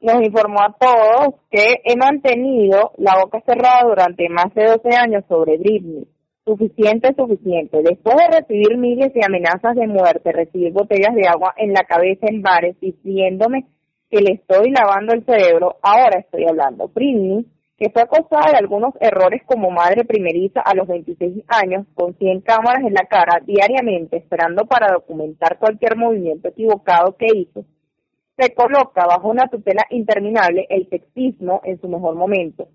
Nos informó a todos que he mantenido la boca cerrada durante más de 12 años sobre Britney. Suficiente, suficiente. Después de recibir miles de amenazas de muerte, recibir botellas de agua en la cabeza en bares diciéndome que le estoy lavando el cerebro, ahora estoy hablando. Britney que fue acosada de algunos errores como madre primeriza a los 26 años, con 100 cámaras en la cara diariamente, esperando para documentar cualquier movimiento equivocado que hizo, se coloca bajo una tutela interminable el sexismo en su mejor momento.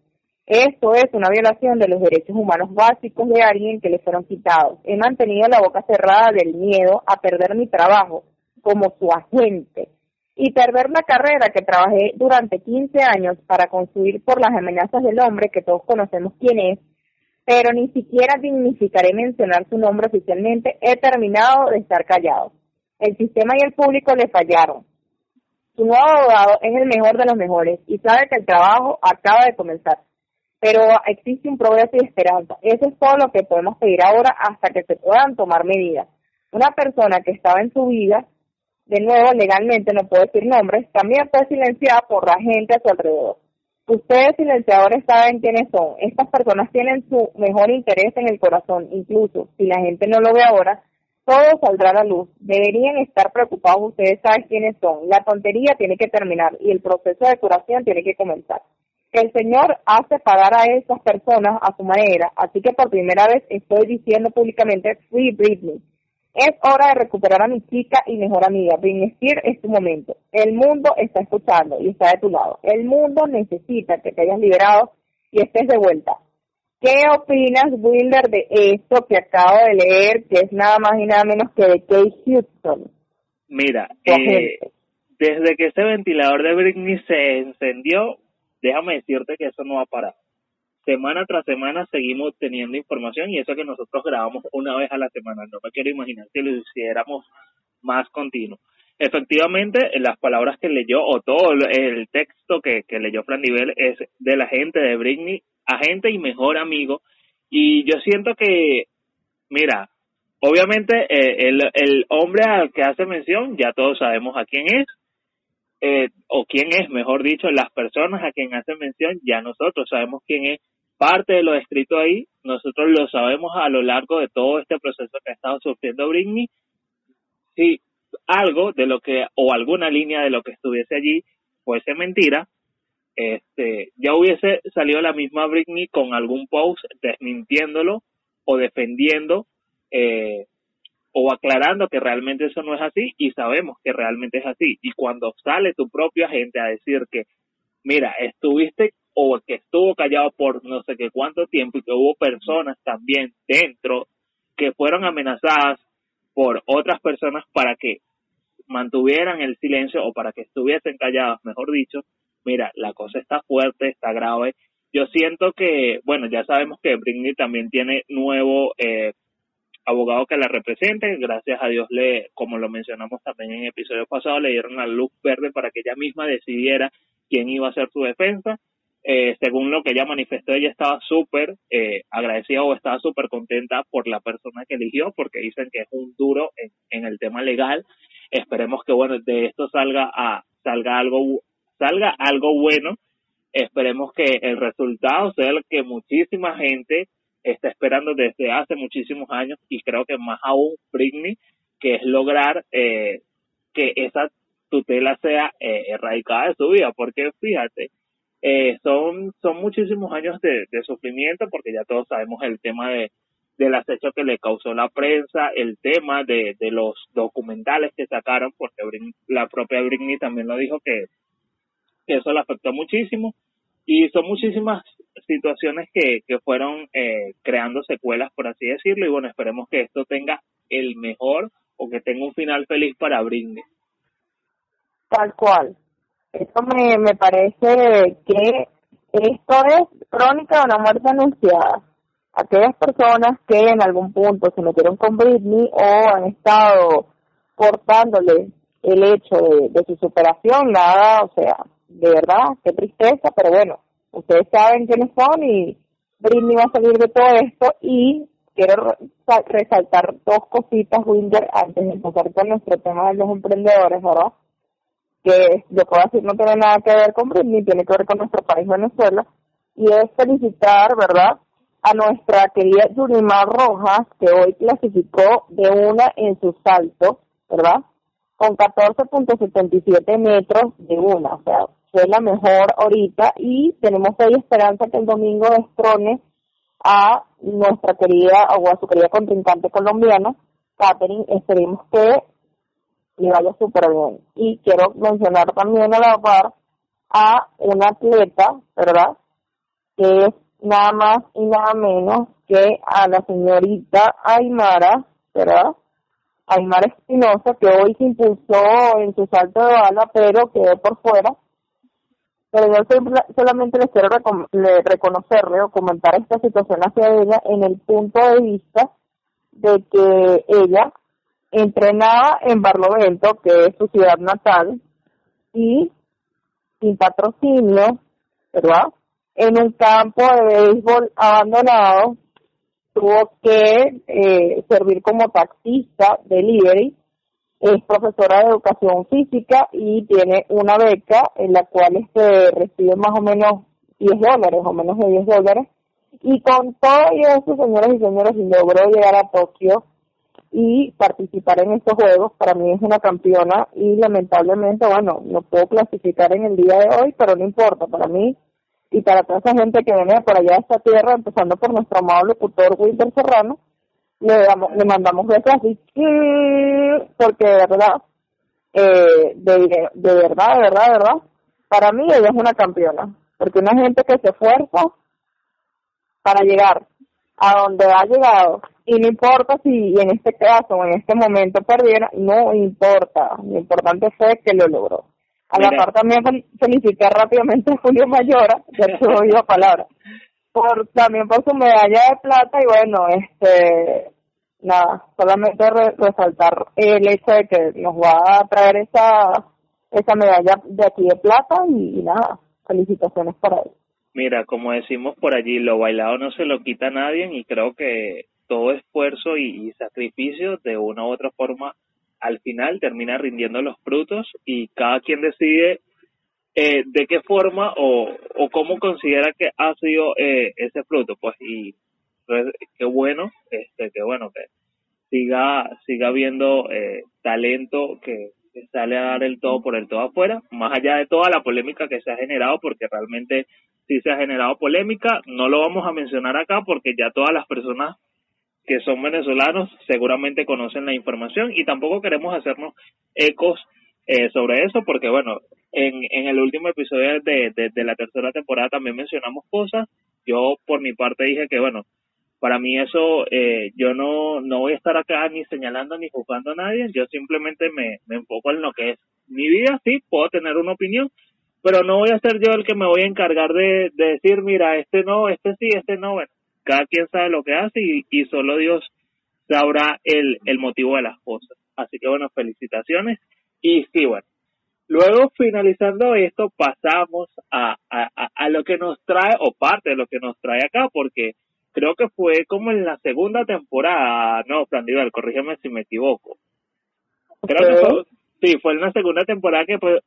Esto es una violación de los derechos humanos básicos de alguien que le fueron quitados. He mantenido la boca cerrada del miedo a perder mi trabajo como su agente y perder la carrera que trabajé durante 15 años para construir por las amenazas del hombre que todos conocemos quién es, pero ni siquiera dignificaré mencionar su nombre oficialmente. He terminado de estar callado. El sistema y el público le fallaron. Su nuevo abogado es el mejor de los mejores y sabe que el trabajo acaba de comenzar. Pero existe un progreso y esperanza. Eso es todo lo que podemos pedir ahora hasta que se puedan tomar medidas. Una persona que estaba en su vida, de nuevo legalmente, no puedo decir nombres, también fue silenciada por la gente a su alrededor. Ustedes silenciadores saben quiénes son. Estas personas tienen su mejor interés en el corazón. Incluso si la gente no lo ve ahora, todo saldrá a la luz. Deberían estar preocupados. Ustedes saben quiénes son. La tontería tiene que terminar y el proceso de curación tiene que comenzar. El Señor hace pagar a esas personas a su manera. Así que por primera vez estoy diciendo públicamente Free Britney. Es hora de recuperar a mi chica y mejor amiga. Britney Spears es tu momento. El mundo está escuchando y está de tu lado. El mundo necesita que te hayas liberado y estés de vuelta. ¿Qué opinas, Wilder, de esto que acabo de leer, que es nada más y nada menos que de Kate Houston? Mira, eh, desde que ese ventilador de Britney se encendió, déjame decirte que eso no va a parar semana tras semana seguimos teniendo información y eso que nosotros grabamos una vez a la semana. No me quiero imaginar si lo hiciéramos más continuo. Efectivamente, las palabras que leyó o todo el texto que, que leyó Fran Nivel es de la gente de Britney, agente y mejor amigo. Y yo siento que, mira, obviamente eh, el, el hombre al que hace mención, ya todos sabemos a quién es, eh, o quién es, mejor dicho, las personas a quien hace mención, ya nosotros sabemos quién es, parte de lo escrito ahí, nosotros lo sabemos a lo largo de todo este proceso que ha estado sufriendo Britney. Si algo de lo que, o alguna línea de lo que estuviese allí fuese mentira, este, ya hubiese salido la misma Britney con algún post desmintiéndolo o defendiendo eh, o aclarando que realmente eso no es así y sabemos que realmente es así. Y cuando sale tu propio agente a decir que, mira, estuviste o que estuvo callado por no sé qué cuánto tiempo y que hubo personas también dentro que fueron amenazadas por otras personas para que mantuvieran el silencio o para que estuviesen calladas, mejor dicho, mira, la cosa está fuerte, está grave. Yo siento que, bueno, ya sabemos que Britney también tiene nuevo eh, abogado que la represente. Gracias a Dios, le, como lo mencionamos también en episodios pasados, le dieron la luz verde para que ella misma decidiera quién iba a ser su defensa. Eh, según lo que ella manifestó, ella estaba súper eh, agradecida o estaba súper contenta por la persona que eligió, porque dicen que es un duro en, en el tema legal. Esperemos que, bueno, de esto salga, a, salga, algo, salga algo bueno. Esperemos que el resultado sea el que muchísima gente está esperando desde hace muchísimos años y creo que más aún Britney, que es lograr eh, que esa tutela sea eh, erradicada de su vida, porque fíjate, eh, son, son muchísimos años de, sufrimiento, porque ya todos sabemos el tema de del acecho que le causó la prensa, el tema de, de los documentales que sacaron, porque la propia Britney también lo dijo que, que eso le afectó muchísimo, y son muchísimas situaciones que, que fueron eh, creando secuelas, por así decirlo, y bueno, esperemos que esto tenga el mejor o que tenga un final feliz para Britney. Tal cual. Eso me, me parece que esto es crónica de una muerte anunciada. Aquellas personas que en algún punto se metieron con Britney o han estado cortándole el hecho de, de su superación, nada, o sea, de verdad, qué tristeza, pero bueno, ustedes saben quiénes son y Britney va a salir de todo esto y quiero resaltar dos cositas, Winder, antes de empezar con nuestro tema de los emprendedores, ¿verdad? Que yo puedo decir no tiene nada que ver con Britney, tiene que ver con nuestro país Venezuela, y es felicitar, ¿verdad?, a nuestra querida Yurimar Rojas, que hoy clasificó de una en su salto, ¿verdad?, con 14.77 metros de una, o sea, fue la mejor ahorita y tenemos ahí esperanza que el domingo destrone a nuestra querida o a su querida contrincante colombiana, Catherine, esperemos que le vaya súper bien. Y quiero mencionar también a la par a una atleta, ¿verdad? Que es nada más y nada menos que a la señorita Aymara, ¿verdad? Aymara Espinosa, que hoy se impulsó en su salto de bala, pero quedó por fuera pero yo solamente les quiero reconocerle o comentar esta situación hacia ella en el punto de vista de que ella entrenaba en Barlovento, que es su ciudad natal, y sin patrocinio, ¿verdad? En un campo de béisbol abandonado, tuvo que eh, servir como taxista delivery es profesora de educación física y tiene una beca en la cual este recibe más o menos 10 dólares o menos de 10 dólares. Y con todo eso, señoras y señores, logró llegar a Tokio y participar en estos juegos. Para mí es una campeona y lamentablemente, bueno, no puedo clasificar en el día de hoy, pero no importa. Para mí y para toda esa gente que viene por allá de esta tierra, empezando por nuestro amado locutor Wilber Serrano, le, damos, le mandamos besos así, porque de verdad, eh, de, de verdad, de verdad, de verdad, para mí ella es una campeona, porque una gente que se esfuerza para llegar a donde ha llegado, y no importa si en este caso o en este momento perdiera, no importa, lo importante fue que lo logró. A la par también felicité rápidamente a Julio Mayora, ya su oído palabra por también por su medalla de plata y bueno, este nada, solamente resaltar el hecho de que nos va a traer esa esa medalla de aquí de plata y, nada, felicitaciones para él. Mira, como decimos por allí, lo bailado no se lo quita a nadie y creo que todo esfuerzo y sacrificio de una u otra forma al final termina rindiendo los frutos y cada quien decide eh, de qué forma o, o cómo considera que ha sido eh, ese fruto, pues y pues, qué bueno, este, qué bueno que siga siga habiendo eh, talento que, sale a dar el todo por el todo afuera, más allá de toda la polémica que se ha generado, porque realmente sí se ha generado polémica, no lo vamos a mencionar acá porque ya todas las personas que son venezolanos seguramente conocen la información y tampoco queremos hacernos ecos eh, sobre eso, porque bueno, en, en el último episodio de, de, la tercera temporada también mencionamos cosas. Yo por mi parte dije que bueno, para mí eso, eh, yo no, no voy a estar acá ni señalando ni juzgando a nadie, yo simplemente me, me enfoco en lo que es mi vida, sí, puedo tener una opinión, pero no voy a ser yo el que me voy a encargar de, de decir, mira, este no, este sí, este no, bueno, cada quien sabe lo que hace y, y solo Dios sabrá el, el motivo de las cosas. Así que bueno, felicitaciones y sí, bueno, luego finalizando esto pasamos a, a, a, lo que nos trae o parte de lo que nos trae acá, porque creo que fue como en la segunda temporada, no, Frandival, corrígeme si me equivoco. Creo que fue, sí, fue en la segunda temporada que pues,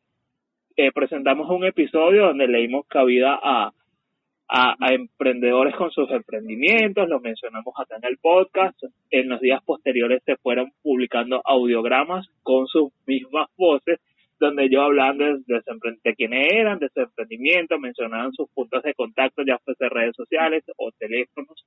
eh, presentamos un episodio donde leímos cabida a, a, emprendedores con sus emprendimientos, lo mencionamos acá en el podcast. En los días posteriores se fueron publicando audiogramas con sus mismas voces, donde yo hablando de, de, quiénes eran, de su emprendimiento, mencionaban sus puntos de contacto, ya fuese redes sociales o teléfonos.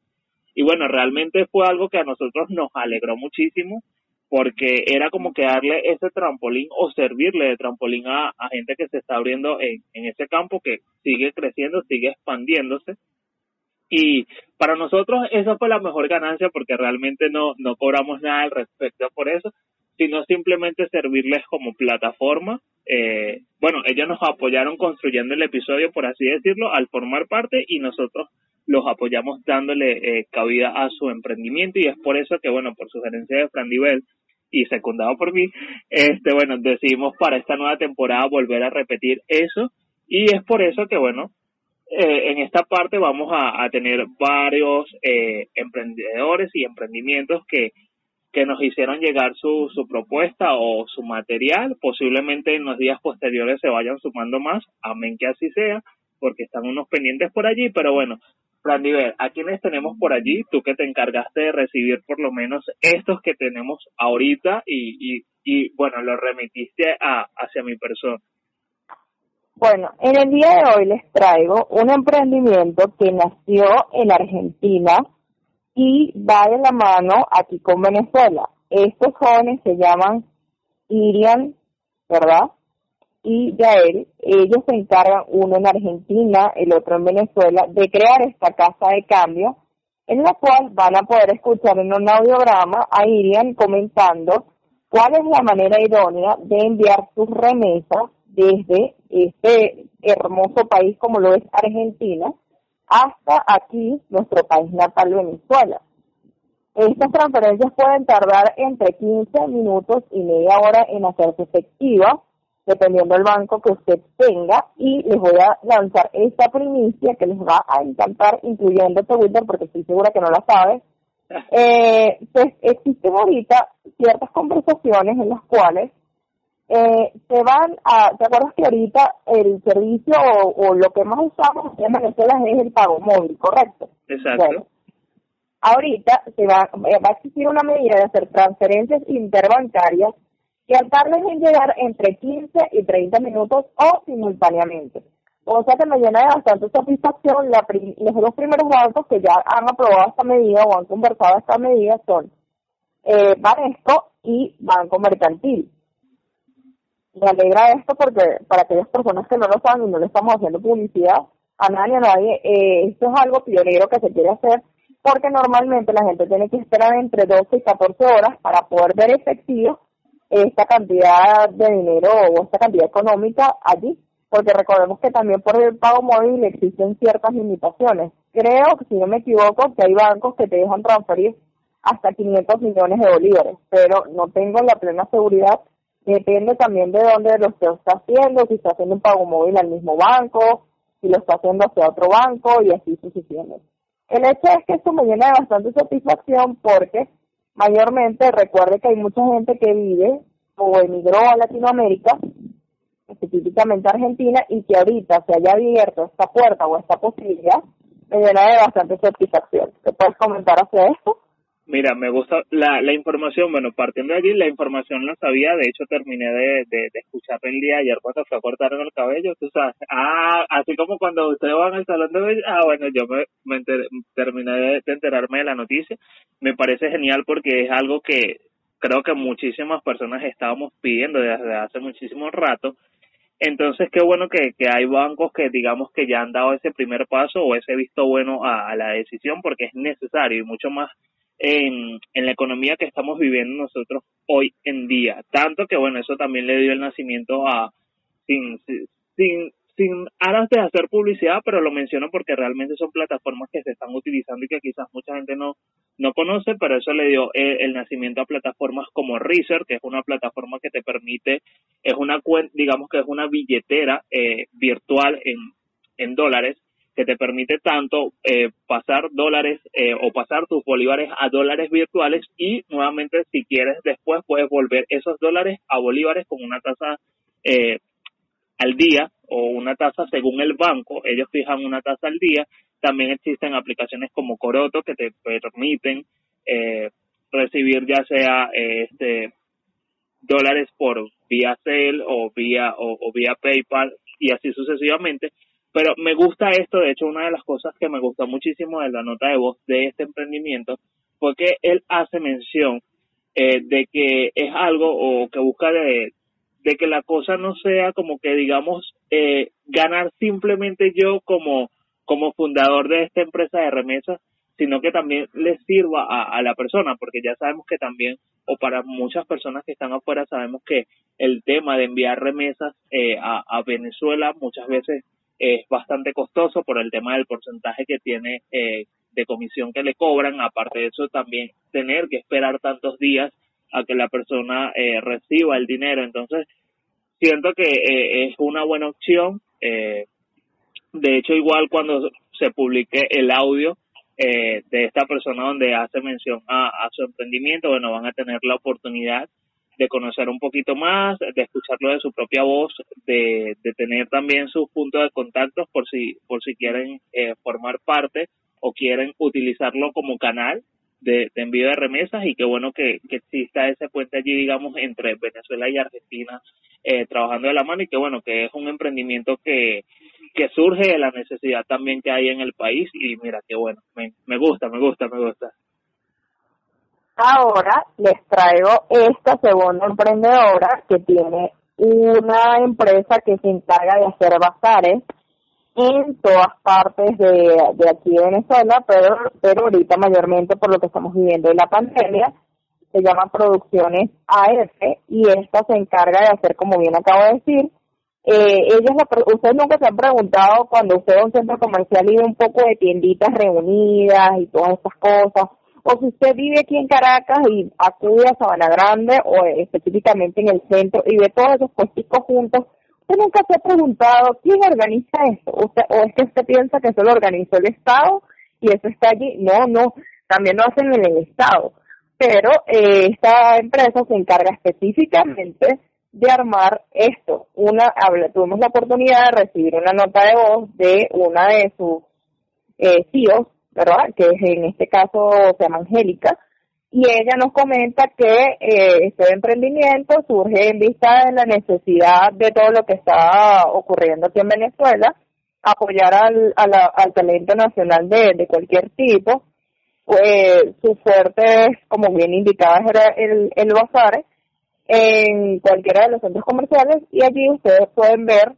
Y bueno, realmente fue algo que a nosotros nos alegró muchísimo porque era como que darle ese trampolín o servirle de trampolín a, a gente que se está abriendo en, en ese campo que sigue creciendo, sigue expandiéndose. Y para nosotros esa fue la mejor ganancia porque realmente no, no cobramos nada al respecto por eso, sino simplemente servirles como plataforma. Eh, bueno, ellos nos apoyaron construyendo el episodio, por así decirlo, al formar parte y nosotros los apoyamos dándole eh, cabida a su emprendimiento y es por eso que, bueno, por sugerencia de Fran Divel y secundado por mí, este, bueno, decidimos para esta nueva temporada volver a repetir eso y es por eso que, bueno, eh, en esta parte vamos a, tener varios eh, emprendedores y emprendimientos que, que nos hicieron llegar su, su propuesta o su material. Posiblemente en los días posteriores se vayan sumando más. Amén que así sea, porque están unos pendientes por allí. Pero bueno, Randiver, ¿a quiénes tenemos por allí? Tú que te encargaste de recibir por lo menos estos que tenemos ahorita y bueno, los remitiste a, hacia mi persona. Bueno, en el día de hoy les traigo un emprendimiento que nació en Argentina y va de la mano aquí con Venezuela. Estos jóvenes se llaman Irian, ¿verdad? Y Yael, ellos se encargan, uno en Argentina, el otro en Venezuela, de crear esta casa de cambio, en la cual van a poder escuchar en un audiograma a Irian comentando cuál es la manera idónea de enviar sus remesas desde este hermoso país como lo es Argentina hasta aquí, nuestro país natal Venezuela. Estas transferencias pueden tardar entre 15 minutos y media hora en hacerse efectivas, dependiendo del banco que usted tenga, y les voy a lanzar esta primicia que les va a encantar, incluyendo Twitter, porque estoy segura que no la sabe. Eh, pues existen ahorita ciertas conversaciones en las cuales eh, se van a, ¿te acuerdas que ahorita el servicio o, lo que más usamos en Venezuela es el pago móvil, correcto? Exacto. ahorita se va, va a existir una medida de hacer transferencias interbancarias que tarden en llegar entre 15 y 30 minutos o simultáneamente. O sea que me llena de bastante satisfacción la los dos primeros bancos que ya han aprobado esta medida o han conversado esta medida son eh, Banesco y Banco Mercantil me alegra esto porque para aquellas personas que no lo saben y no le estamos haciendo publicidad a nadie, a nadie, eh, esto es algo pionero que se quiere hacer porque normalmente la gente tiene que esperar entre 12 y 14 horas para poder ver efectivo esta cantidad de dinero o esta cantidad económica allí, porque recordemos que también por el pago móvil existen ciertas limitaciones. Creo si no me equivoco que hay bancos que te dejan transferir hasta 500 millones de bolívares, pero no tengo la plena seguridad Depende también de dónde lo está haciendo, si está haciendo un pago móvil al mismo banco, si lo está haciendo hacia otro banco y así sucesivamente. El hecho es que esto me llena de bastante satisfacción porque mayormente recuerde que hay mucha gente que vive o emigró a Latinoamérica, específicamente a Argentina, y que ahorita se haya abierto esta puerta o esta posibilidad, me llena de bastante satisfacción. ¿Te puedes comentar hacia esto? Mira, me gusta la, la información, bueno, partiendo de allí, la información la sabía, de hecho terminé de, de, escuchar el día ayer cuando fue a cortar el cabello, tú sabes, ah, así como cuando ustedes van al salón de belleza, ah, bueno, yo me, me terminé de, enterarme de la noticia, me parece genial porque es algo que creo que muchísimas personas estábamos pidiendo desde hace muchísimo rato, entonces, qué bueno que, que hay bancos que digamos que ya han dado ese primer paso o ese visto bueno a la decisión porque es necesario y mucho más en, la economía que estamos viviendo nosotros hoy en día. Tanto que, bueno, eso también le dio el nacimiento a, sin, sin, sin aras de hacer publicidad, pero lo menciono porque realmente son plataformas que se están utilizando y que quizás mucha gente no, no conoce, pero eso le dio el, el nacimiento a plataformas como Research, que es una plataforma que te permite, es una digamos que es una billetera eh, virtual en dólares que te permite tanto eh, pasar dólares eh, o pasar tus bolívares a dólares virtuales y nuevamente si quieres después puedes volver esos dólares a bolívares con una tasa eh, al día o una tasa según el banco, ellos fijan una tasa al día. También existen aplicaciones como Coroto que te permiten recibir ya sea este dólares por vía Cel o vía o vía PayPal y así sucesivamente pero me gusta esto, de hecho una de las cosas que me gustó muchísimo de la nota de voz de este emprendimiento fue que él hace mención eh, de que es algo o que busca de, que la cosa no sea como que digamos eh, ganar simplemente yo como como fundador de esta empresa de remesas sino que también le sirva a, la persona porque ya sabemos que también o para muchas personas que están afuera sabemos que el tema de enviar remesas eh, a, a Venezuela muchas veces es bastante costoso por el tema del porcentaje que tiene eh, de comisión que le cobran. Aparte de eso, también tener que esperar tantos días a que la persona eh, reciba el dinero. Entonces, siento que eh, es una buena opción. de hecho, igual cuando se publique el audio de esta persona donde hace mención a, a su emprendimiento, bueno, van a tener la oportunidad de conocer un poquito más, de escucharlo de su propia voz, de, de tener también sus puntos de contacto por si, por si quieren eh, formar parte o quieren utilizarlo como canal de, envío de remesas. Y qué bueno que, que, exista ese puente allí, digamos, entre Venezuela y Argentina eh, trabajando de la mano. Y que bueno, que es un emprendimiento que, que surge de la necesidad también que hay en el país. Y mira, qué bueno, me, me gusta, me gusta, me gusta. Ahora les traigo esta segunda emprendedora que tiene una empresa que se encarga de hacer bazares en todas partes de, de aquí de Venezuela, pero, pero ahorita mayormente por lo que estamos viviendo en la pandemia, se llama Producciones AF y esta se encarga de hacer, como bien acabo de decir, eh, ellos, ustedes nunca se han preguntado cuando usted va a un centro comercial y ve un poco de tienditas reunidas y todas estas cosas, o si usted vive aquí en Caracas y acude a Sabana Grande o específicamente en el centro y ve todos esos puestos juntos, usted nunca se ha preguntado quién organiza eso, usted, o es que usted piensa que eso lo organizó el Estado y eso está allí, no, no, también lo hacen en el Estado, pero eh, esta empresa se encarga específicamente de armar esto. Una, tuvimos la oportunidad de recibir una nota de voz de una de sus eh, CEOs, Que en este caso se llama Angélica, y ella nos comenta que eh, este emprendimiento surge en vista de la necesidad de todo lo que está ocurriendo aquí en Venezuela, apoyar al, al talento nacional de, de cualquier tipo. Eh, su fuerte, como bien indicaba, era el, el bazar, en cualquiera de los centros comerciales y allí ustedes pueden ver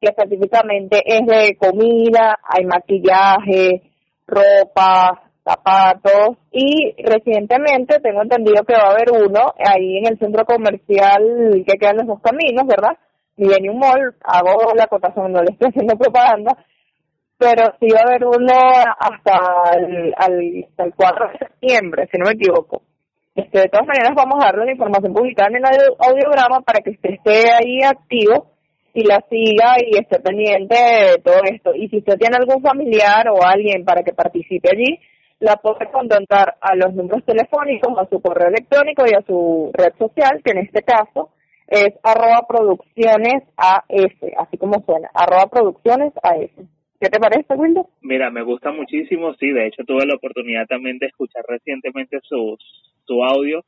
que específicamente es de comida, hay maquillaje, ropa, zapatos y recientemente tengo entendido que va a haber uno ahí en el centro comercial que quedan los dos caminos, ¿verdad? Millennium Mall, hago la acotación, no le estoy haciendo propaganda, pero sí va a haber uno hasta el, hasta el 4 de septiembre, si no me equivoco. Este, de todas maneras, vamos a darle la información publicada en el audiograma para que usted esté ahí activo y la siga y esté pendiente de todo esto. Y si usted tiene algún familiar o alguien para que participe allí, la puede contactar a los números telefónicos, a su correo electrónico y a su red social, que en este caso es arroba producciones AS, así como suena, arroba producciones AS. ¿Qué te parece, Wilder? Mira, me gusta muchísimo, sí, de hecho tuve la oportunidad también de escuchar recientemente sus su audio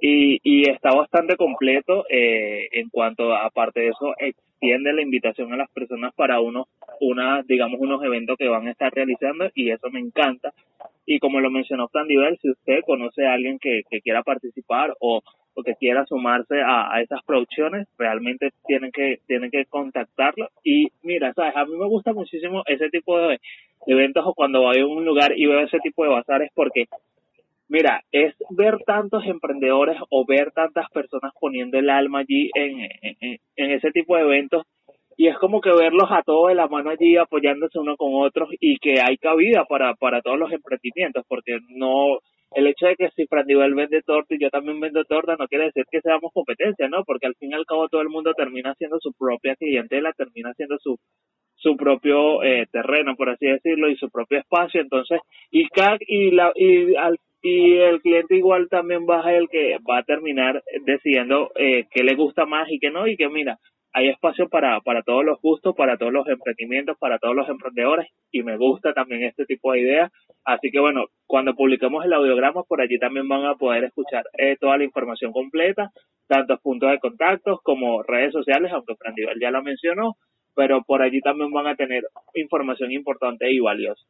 y, y está bastante completo eh, en cuanto aparte de eso extiende la invitación a las personas para unos una digamos unos eventos que van a estar realizando y eso me encanta. Y como lo mencionó Nivel, si usted conoce a alguien que, que quiera participar o, o que quiera sumarse a, a esas producciones realmente tienen que tienen que contactarlo. Y mira sabes a mí me gusta muchísimo ese tipo de eventos o cuando voy a un lugar y veo ese tipo de bazares porque Mira, es ver tantos emprendedores o ver tantas personas poniendo el alma allí en, en, ese tipo de eventos y es como que verlos a todos de la mano allí apoyándose uno con otros y que hay cabida para, para todos los emprendimientos porque no el hecho de que si Frandivel vende torta y yo también vendo torta no quiere decir que seamos competencia, ¿no? Porque al fin y al cabo todo el mundo termina siendo su propia clientela, termina siendo su su propio eh, terreno, por así decirlo, y su propio espacio, entonces, y, y, la, y al y el cliente igual también va a ser el que va a terminar decidiendo eh, qué le gusta más y qué no. Y que mira hay espacio para para todos los gustos para todos los emprendimientos para todos los emprendedores. Y me gusta también este tipo de ideas. Así que bueno cuando publiquemos el audiograma por allí también van a poder escuchar eh, toda la información completa tantos puntos de contacto como redes sociales aunque Frandival ya lo mencionó. Pero por allí también van a tener información importante y valiosa.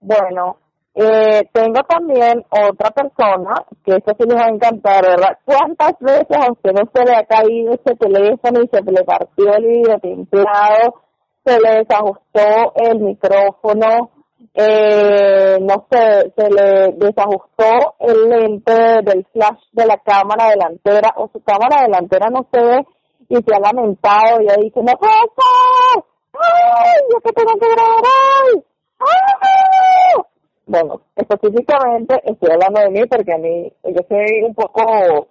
Bueno, eh, tengo también otra persona, que esto sí les va a encantar, ¿verdad? ¿Cuántas veces a usted no se le ha caído ese teléfono y se le partió el vidrio templado, se le desajustó el micrófono, eh, no sé, se le desajustó el lente del flash de la cámara delantera o su cámara delantera no se ve y se ha lamentado y ha dicho, no puede ¡ay! Yo que tengo que grabar hoy, ¡ay! Bueno, específicamente estoy hablando de mí porque a mí, yo soy un poco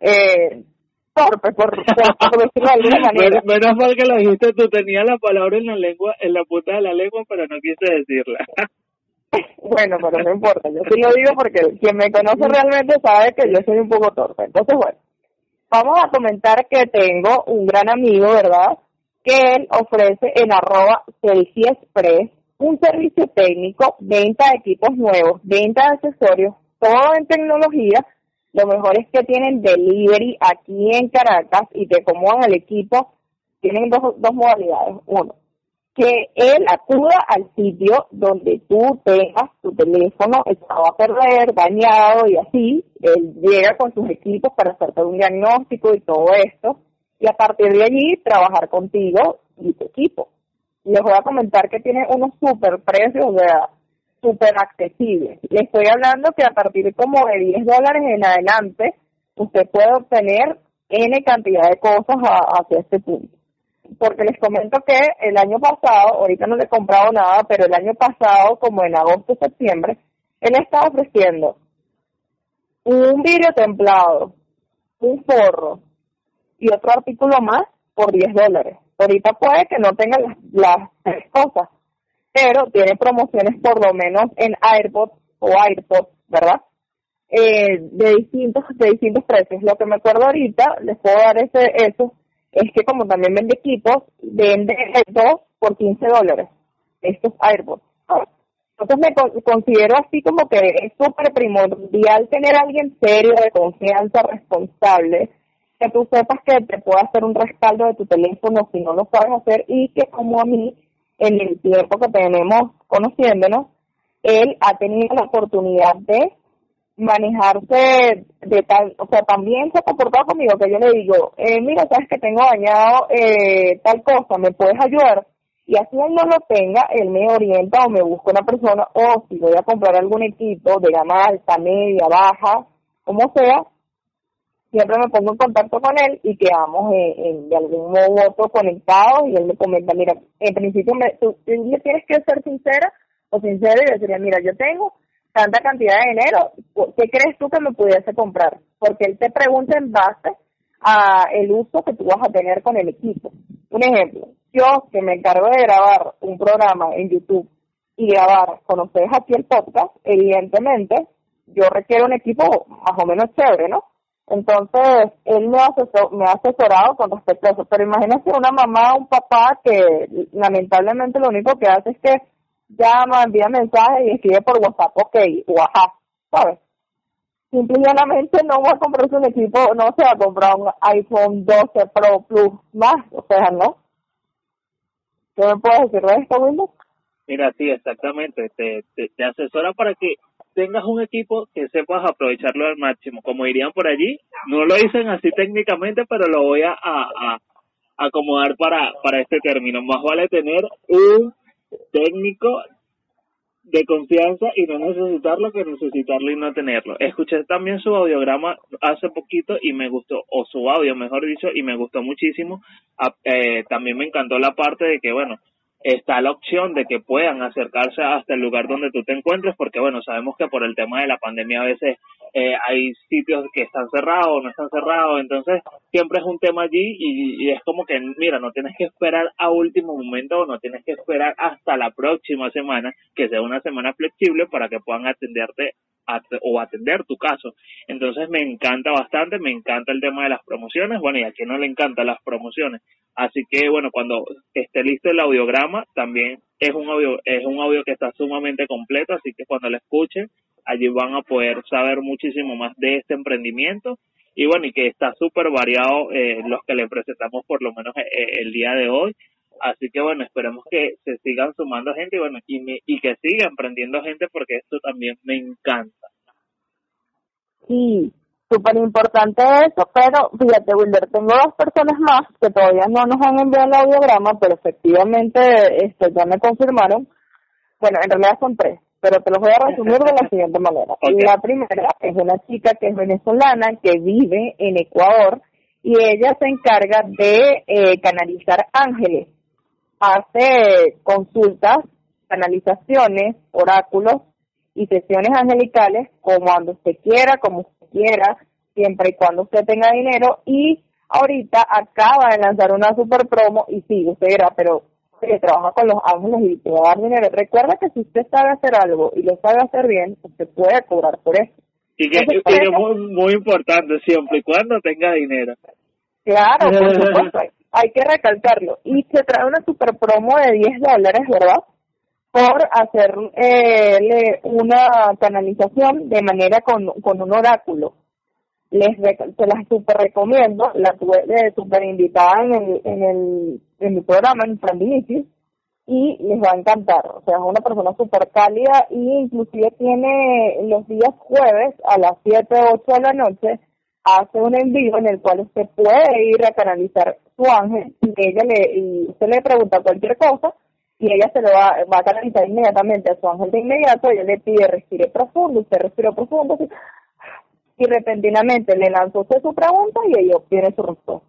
eh, torpe, por, decirlo de alguna manera. Menos, mal que lo dijiste, tú tenías la palabra en la lengua, en la punta de la lengua, pero no quise decirla. bueno, pero no importa, yo sí lo digo porque quien me conoce realmente sabe que yo soy un poco torpe. Entonces, bueno, vamos a comentar que tengo un gran amigo, ¿verdad? Que él ofrece en arroba Express un servicio técnico, venta de equipos nuevos, venta de accesorios, todo en tecnología. Lo mejor es que tienen delivery aquí en Caracas y te acomodan el equipo. Tienen dos, dos modalidades. Uno, que él acuda al sitio donde tú tengas tu teléfono echado a perder, dañado y así. Él llega con sus equipos para hacerte un diagnóstico y todo esto. Y a partir de allí trabajar contigo y tu equipo les voy a comentar que tiene unos super precios, o sea, accesibles. Le estoy hablando que a partir como de 10 dólares en adelante, usted puede obtener N cantidad de cosas hacia este punto. Porque les comento que el año pasado, ahorita no le he comprado nada, pero el año pasado, como en agosto, septiembre, él estaba ofreciendo un vidrio templado, un forro y otro artículo más por 10 dólares. Ahorita puede que no tenga las, las cosas, pero tiene promociones por lo menos en AirPods o AirPods, ¿verdad? Eh, de distintos de distintos precios. Lo que me acuerdo ahorita, les puedo dar ese eso, es que como también vende equipos, vende dos por 15 dólares, estos AirPods. Entonces me considero así como que es súper primordial tener a alguien serio, de confianza, responsable, que tú sepas que te pueda hacer un respaldo de tu teléfono si no lo sabes hacer y que como a mí, en el tiempo que tenemos conociéndonos, él ha tenido la oportunidad de manejarse de tal, o sea, también se ha comportado conmigo que yo le digo, eh, mira, sabes que tengo dañado eh, tal cosa, ¿me puedes ayudar? Y así él no lo tenga, él me orienta o me busca una persona, o si voy a comprar algún equipo de gama alta, media, baja, como sea, siempre me pongo en contacto con él y quedamos en, de algún modo u otro conectados y él me comenta, mira, en principio me, tú, le tienes que ser sincera o sincero y decirle, mira, yo tengo tanta cantidad de dinero, ¿qué crees tú que me pudiese comprar? Porque él te pregunta en base a el uso que tú vas a tener con el equipo. Un ejemplo, yo que me encargo de grabar un programa en YouTube y grabar con ustedes aquí el podcast, evidentemente yo requiero un equipo más o menos chévere, ¿no? Entonces, él me, ha asesorado con respecto a eso. Pero imagínate una mamá o un papá que lamentablemente lo único que hace es que llama, envía mensajes y escribe por WhatsApp, ok, o ¿sabes? Simplemente no va a comprarse un equipo, no se va a comprar un iPhone 12 Pro Plus más, o sea, ¿no? ¿Qué me puedes decir de esto, Windows? Mira, sí, exactamente. Te, te, asesora para que tengas un equipo que sepas aprovecharlo al máximo. Como dirían por allí, no lo dicen así técnicamente, pero lo voy a, acomodar para, para este término. Más vale tener un técnico de confianza y no necesitarlo que necesitarlo y no tenerlo. Escuché también su audiograma hace poquito y me gustó, o su audio mejor dicho, y me gustó muchísimo. Ah, eh, también me encantó la parte de que, bueno, está la opción de que puedan acercarse hasta el lugar donde tú te encuentres, porque bueno, sabemos que por el tema de la pandemia a veces eh, hay sitios que están cerrados o no están cerrados, entonces siempre es un tema allí y, es como que, mira, no tienes que esperar a último momento o no tienes que esperar hasta la próxima semana, que sea una semana flexible para que puedan atenderte o atender tu caso. Entonces me encanta bastante, me encanta el tema de las promociones, bueno, y a quien no le encantan las promociones. Así que bueno, cuando esté listo el audiograma, también es un audio, es un audio que está sumamente completo, así que cuando lo escuchen, allí van a poder saber muchísimo más de este emprendimiento y bueno, y que está súper variado eh, los que le presentamos por lo menos eh, el día de hoy. Así que bueno, esperemos que se sigan sumando gente y bueno, y, y que siga emprendiendo gente porque esto también me encanta. Sí, súper importante eso, pero fíjate Wilder, tengo dos personas más que todavía no nos han enviado el audiograma, pero efectivamente este, ya me confirmaron. Bueno, en realidad son tres, pero te los voy a resumir de la siguiente manera. La primera es una chica que es venezolana, que vive en Ecuador, y ella se encarga de eh, canalizar ángeles hace consultas, canalizaciones, oráculos y sesiones angelicales como cuando usted quiera, como usted quiera, siempre y cuando usted tenga dinero y ahorita acaba de lanzar una super promo y sí, usted dirá, pero que trabaja con los ángeles y te va a dar dinero. Recuerda que si usted sabe hacer algo y lo sabe hacer bien, usted puede cobrar por eso. Y que, es muy, muy importante siempre y cuando tenga dinero. Claro, por supuesto hay que recalcarlo. Y se trae una super promo de 10 dólares, ¿verdad? Por hacer eh, una canalización de manera con, con un oráculo. Les se las super recomiendo, la tuve super invitada en el, en el en mi programa en Frandinitis y les va a encantar. O sea, es una persona súper cálida y inclusive tiene los días jueves a las 7 o 8 de la noche hace un envío en el cual usted puede ir a canalizar su ángel y ella le y usted le pregunta cualquier cosa y ella se lo va, va a canalizar inmediatamente a su ángel de inmediato, ella le pide respire profundo, usted respira profundo, y repentinamente le lanzó usted su pregunta y ella obtiene su respuesta.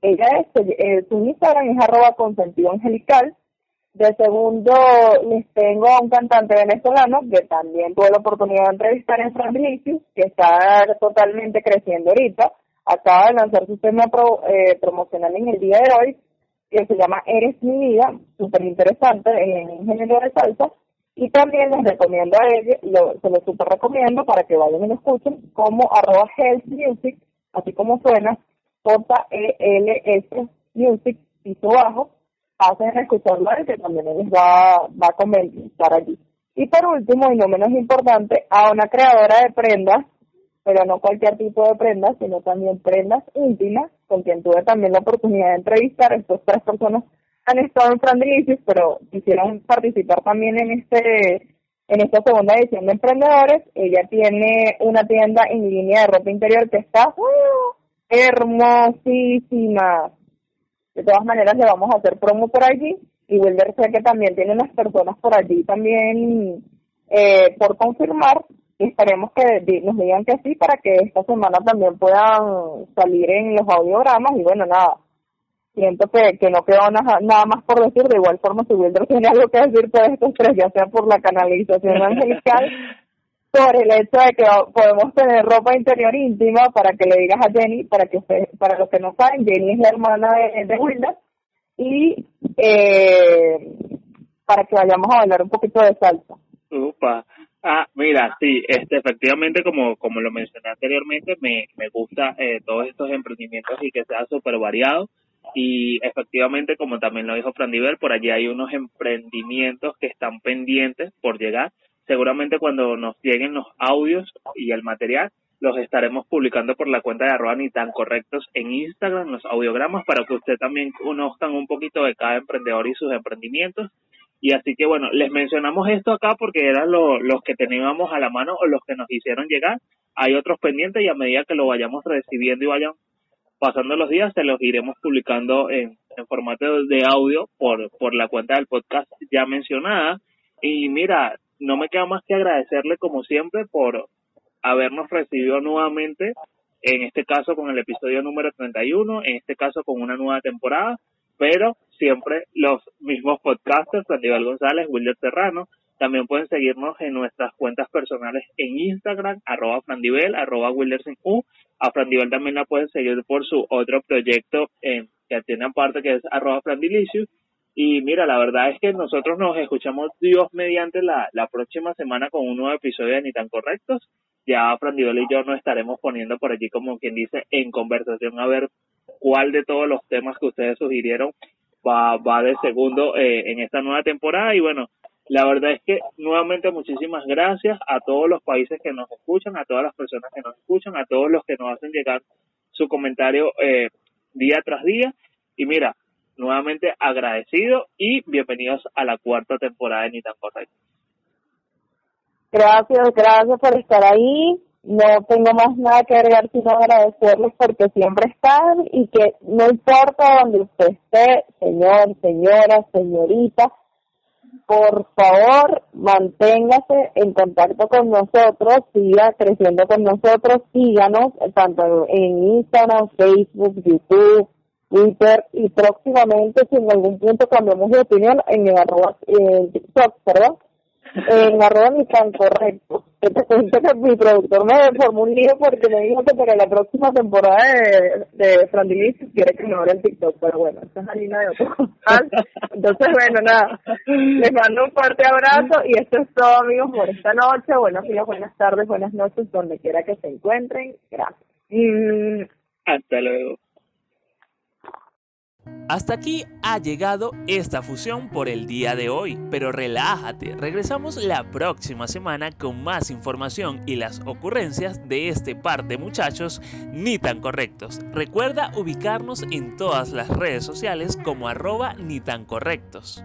Ella es, eh, su Instagram es arroba consentido angelical. De segundo, les tengo a un cantante venezolano que también tuve la oportunidad de entrevistar en Fran que está totalmente creciendo ahorita. Acaba de lanzar su tema eh, promocional en el día de hoy, que se llama Eres mi vida, súper interesante en género de salsa. Y también les recomiendo a ellos, se lo súper recomiendo para que vayan y lo escuchen, como arroba health music, así como suena, J-E-L-S music, piso bajo, pasen a escucharlo que también les va, va a comentar allí. Y por último, y no menos importante, a una creadora de prendas, pero no cualquier tipo de prendas, sino también prendas íntimas, con quien tuve también la oportunidad de entrevistar. Estas tres personas han estado en Frandilicious, pero quisieron participar también en este en esta segunda edición de Emprendedores. Ella tiene una tienda en línea de ropa interior que está uh, hermosísima. De todas maneras, le vamos a hacer promo por allí. Y Wilder sé que también tiene unas personas por allí también eh, por confirmar. Y esperemos que nos digan que sí para que esta semana también puedan salir en los audiogramas. Y bueno, nada, siento que, que no quedó nada, nada más por decir. De igual forma, si Wilder tiene algo que decir por estos tres, ya sea por la canalización angelical, por el hecho de que podemos tener ropa interior íntima para que le digas a Jenny, para que para los que no saben, Jenny es la hermana de, de y eh, para que vayamos a hablar un poquito de salsa. Upa. Ah, mira, sí, este, efectivamente, como, como lo mencioné anteriormente, me, me gusta eh, todos estos emprendimientos y que sea súper variado y efectivamente, como también lo dijo Fran Diver, por allí hay unos emprendimientos que están pendientes por llegar. Seguramente cuando nos lleguen los audios y el material, los estaremos publicando por la cuenta de arroba tan correctos en Instagram, los audiogramas, para que usted también conozcan un poquito de cada emprendedor y sus emprendimientos. Y así que bueno, les mencionamos esto acá porque eran los que teníamos a la mano o los que nos hicieron llegar. Hay otros pendientes y a medida que lo vayamos recibiendo y vayan pasando los días se los iremos publicando en, formato de audio por, por la cuenta del podcast ya mencionada. Y mira, no me queda más que agradecerle como siempre por habernos recibido nuevamente, en este caso con el episodio número 31, en este caso con una nueva temporada, pero siempre los mismos podcasters, Aníbal González, Wilder Serrano, también pueden seguirnos en nuestras cuentas personales en Instagram, arroba frandivel, arroba U. A Frandivel también la pueden seguir por su otro proyecto eh, que tiene aparte que es arroba frandilicious. Y mira, la verdad es que nosotros nos escuchamos Dios mediante la, la próxima semana con un nuevo episodio de Ni tan correctos. Ya Frandivel y yo nos estaremos poniendo por allí como quien dice en conversación a ver cuál de todos los temas que ustedes sugirieron va, va de segundo eh, en esta nueva temporada. Y bueno, la verdad es que nuevamente muchísimas gracias a todos los países que nos escuchan, a todas las personas que nos escuchan, a todos los que nos hacen llegar su comentario eh, día tras día. Y mira, nuevamente agradecido y bienvenidos a la cuarta temporada de Ni tan correcto. Gracias, gracias por estar ahí. No tengo más nada que agregar sino agradecerles porque siempre están y que no importa donde usted esté, señor, señora, señorita, por favor, manténgase en contacto con nosotros, siga creciendo con nosotros, síganos tanto en Instagram, Facebook, YouTube, Twitter y próximamente si en algún punto cambiamos de opinión en el arroba, en TikTok, perdón, en arroba ni tan correcto. Te cuento que mi productor me formó un lío porque me dijo que para la próxima temporada de, de quiere que me abra el TikTok, pero bueno, esa es harina de otro Entonces, bueno, nada, les mando un fuerte abrazo y esto es todo, amigos, por esta noche. Buenos días, buenas tardes, buenas noches, donde quiera que se encuentren. Gracias. Mm, hasta luego. Hasta aquí ha llegado esta fusión por el día de hoy, pero relájate, regresamos la próxima semana con más información y las ocurrencias de este par de muchachos ni tan correctos. Recuerda ubicarnos en todas las redes sociales como arroba ni tan correctos.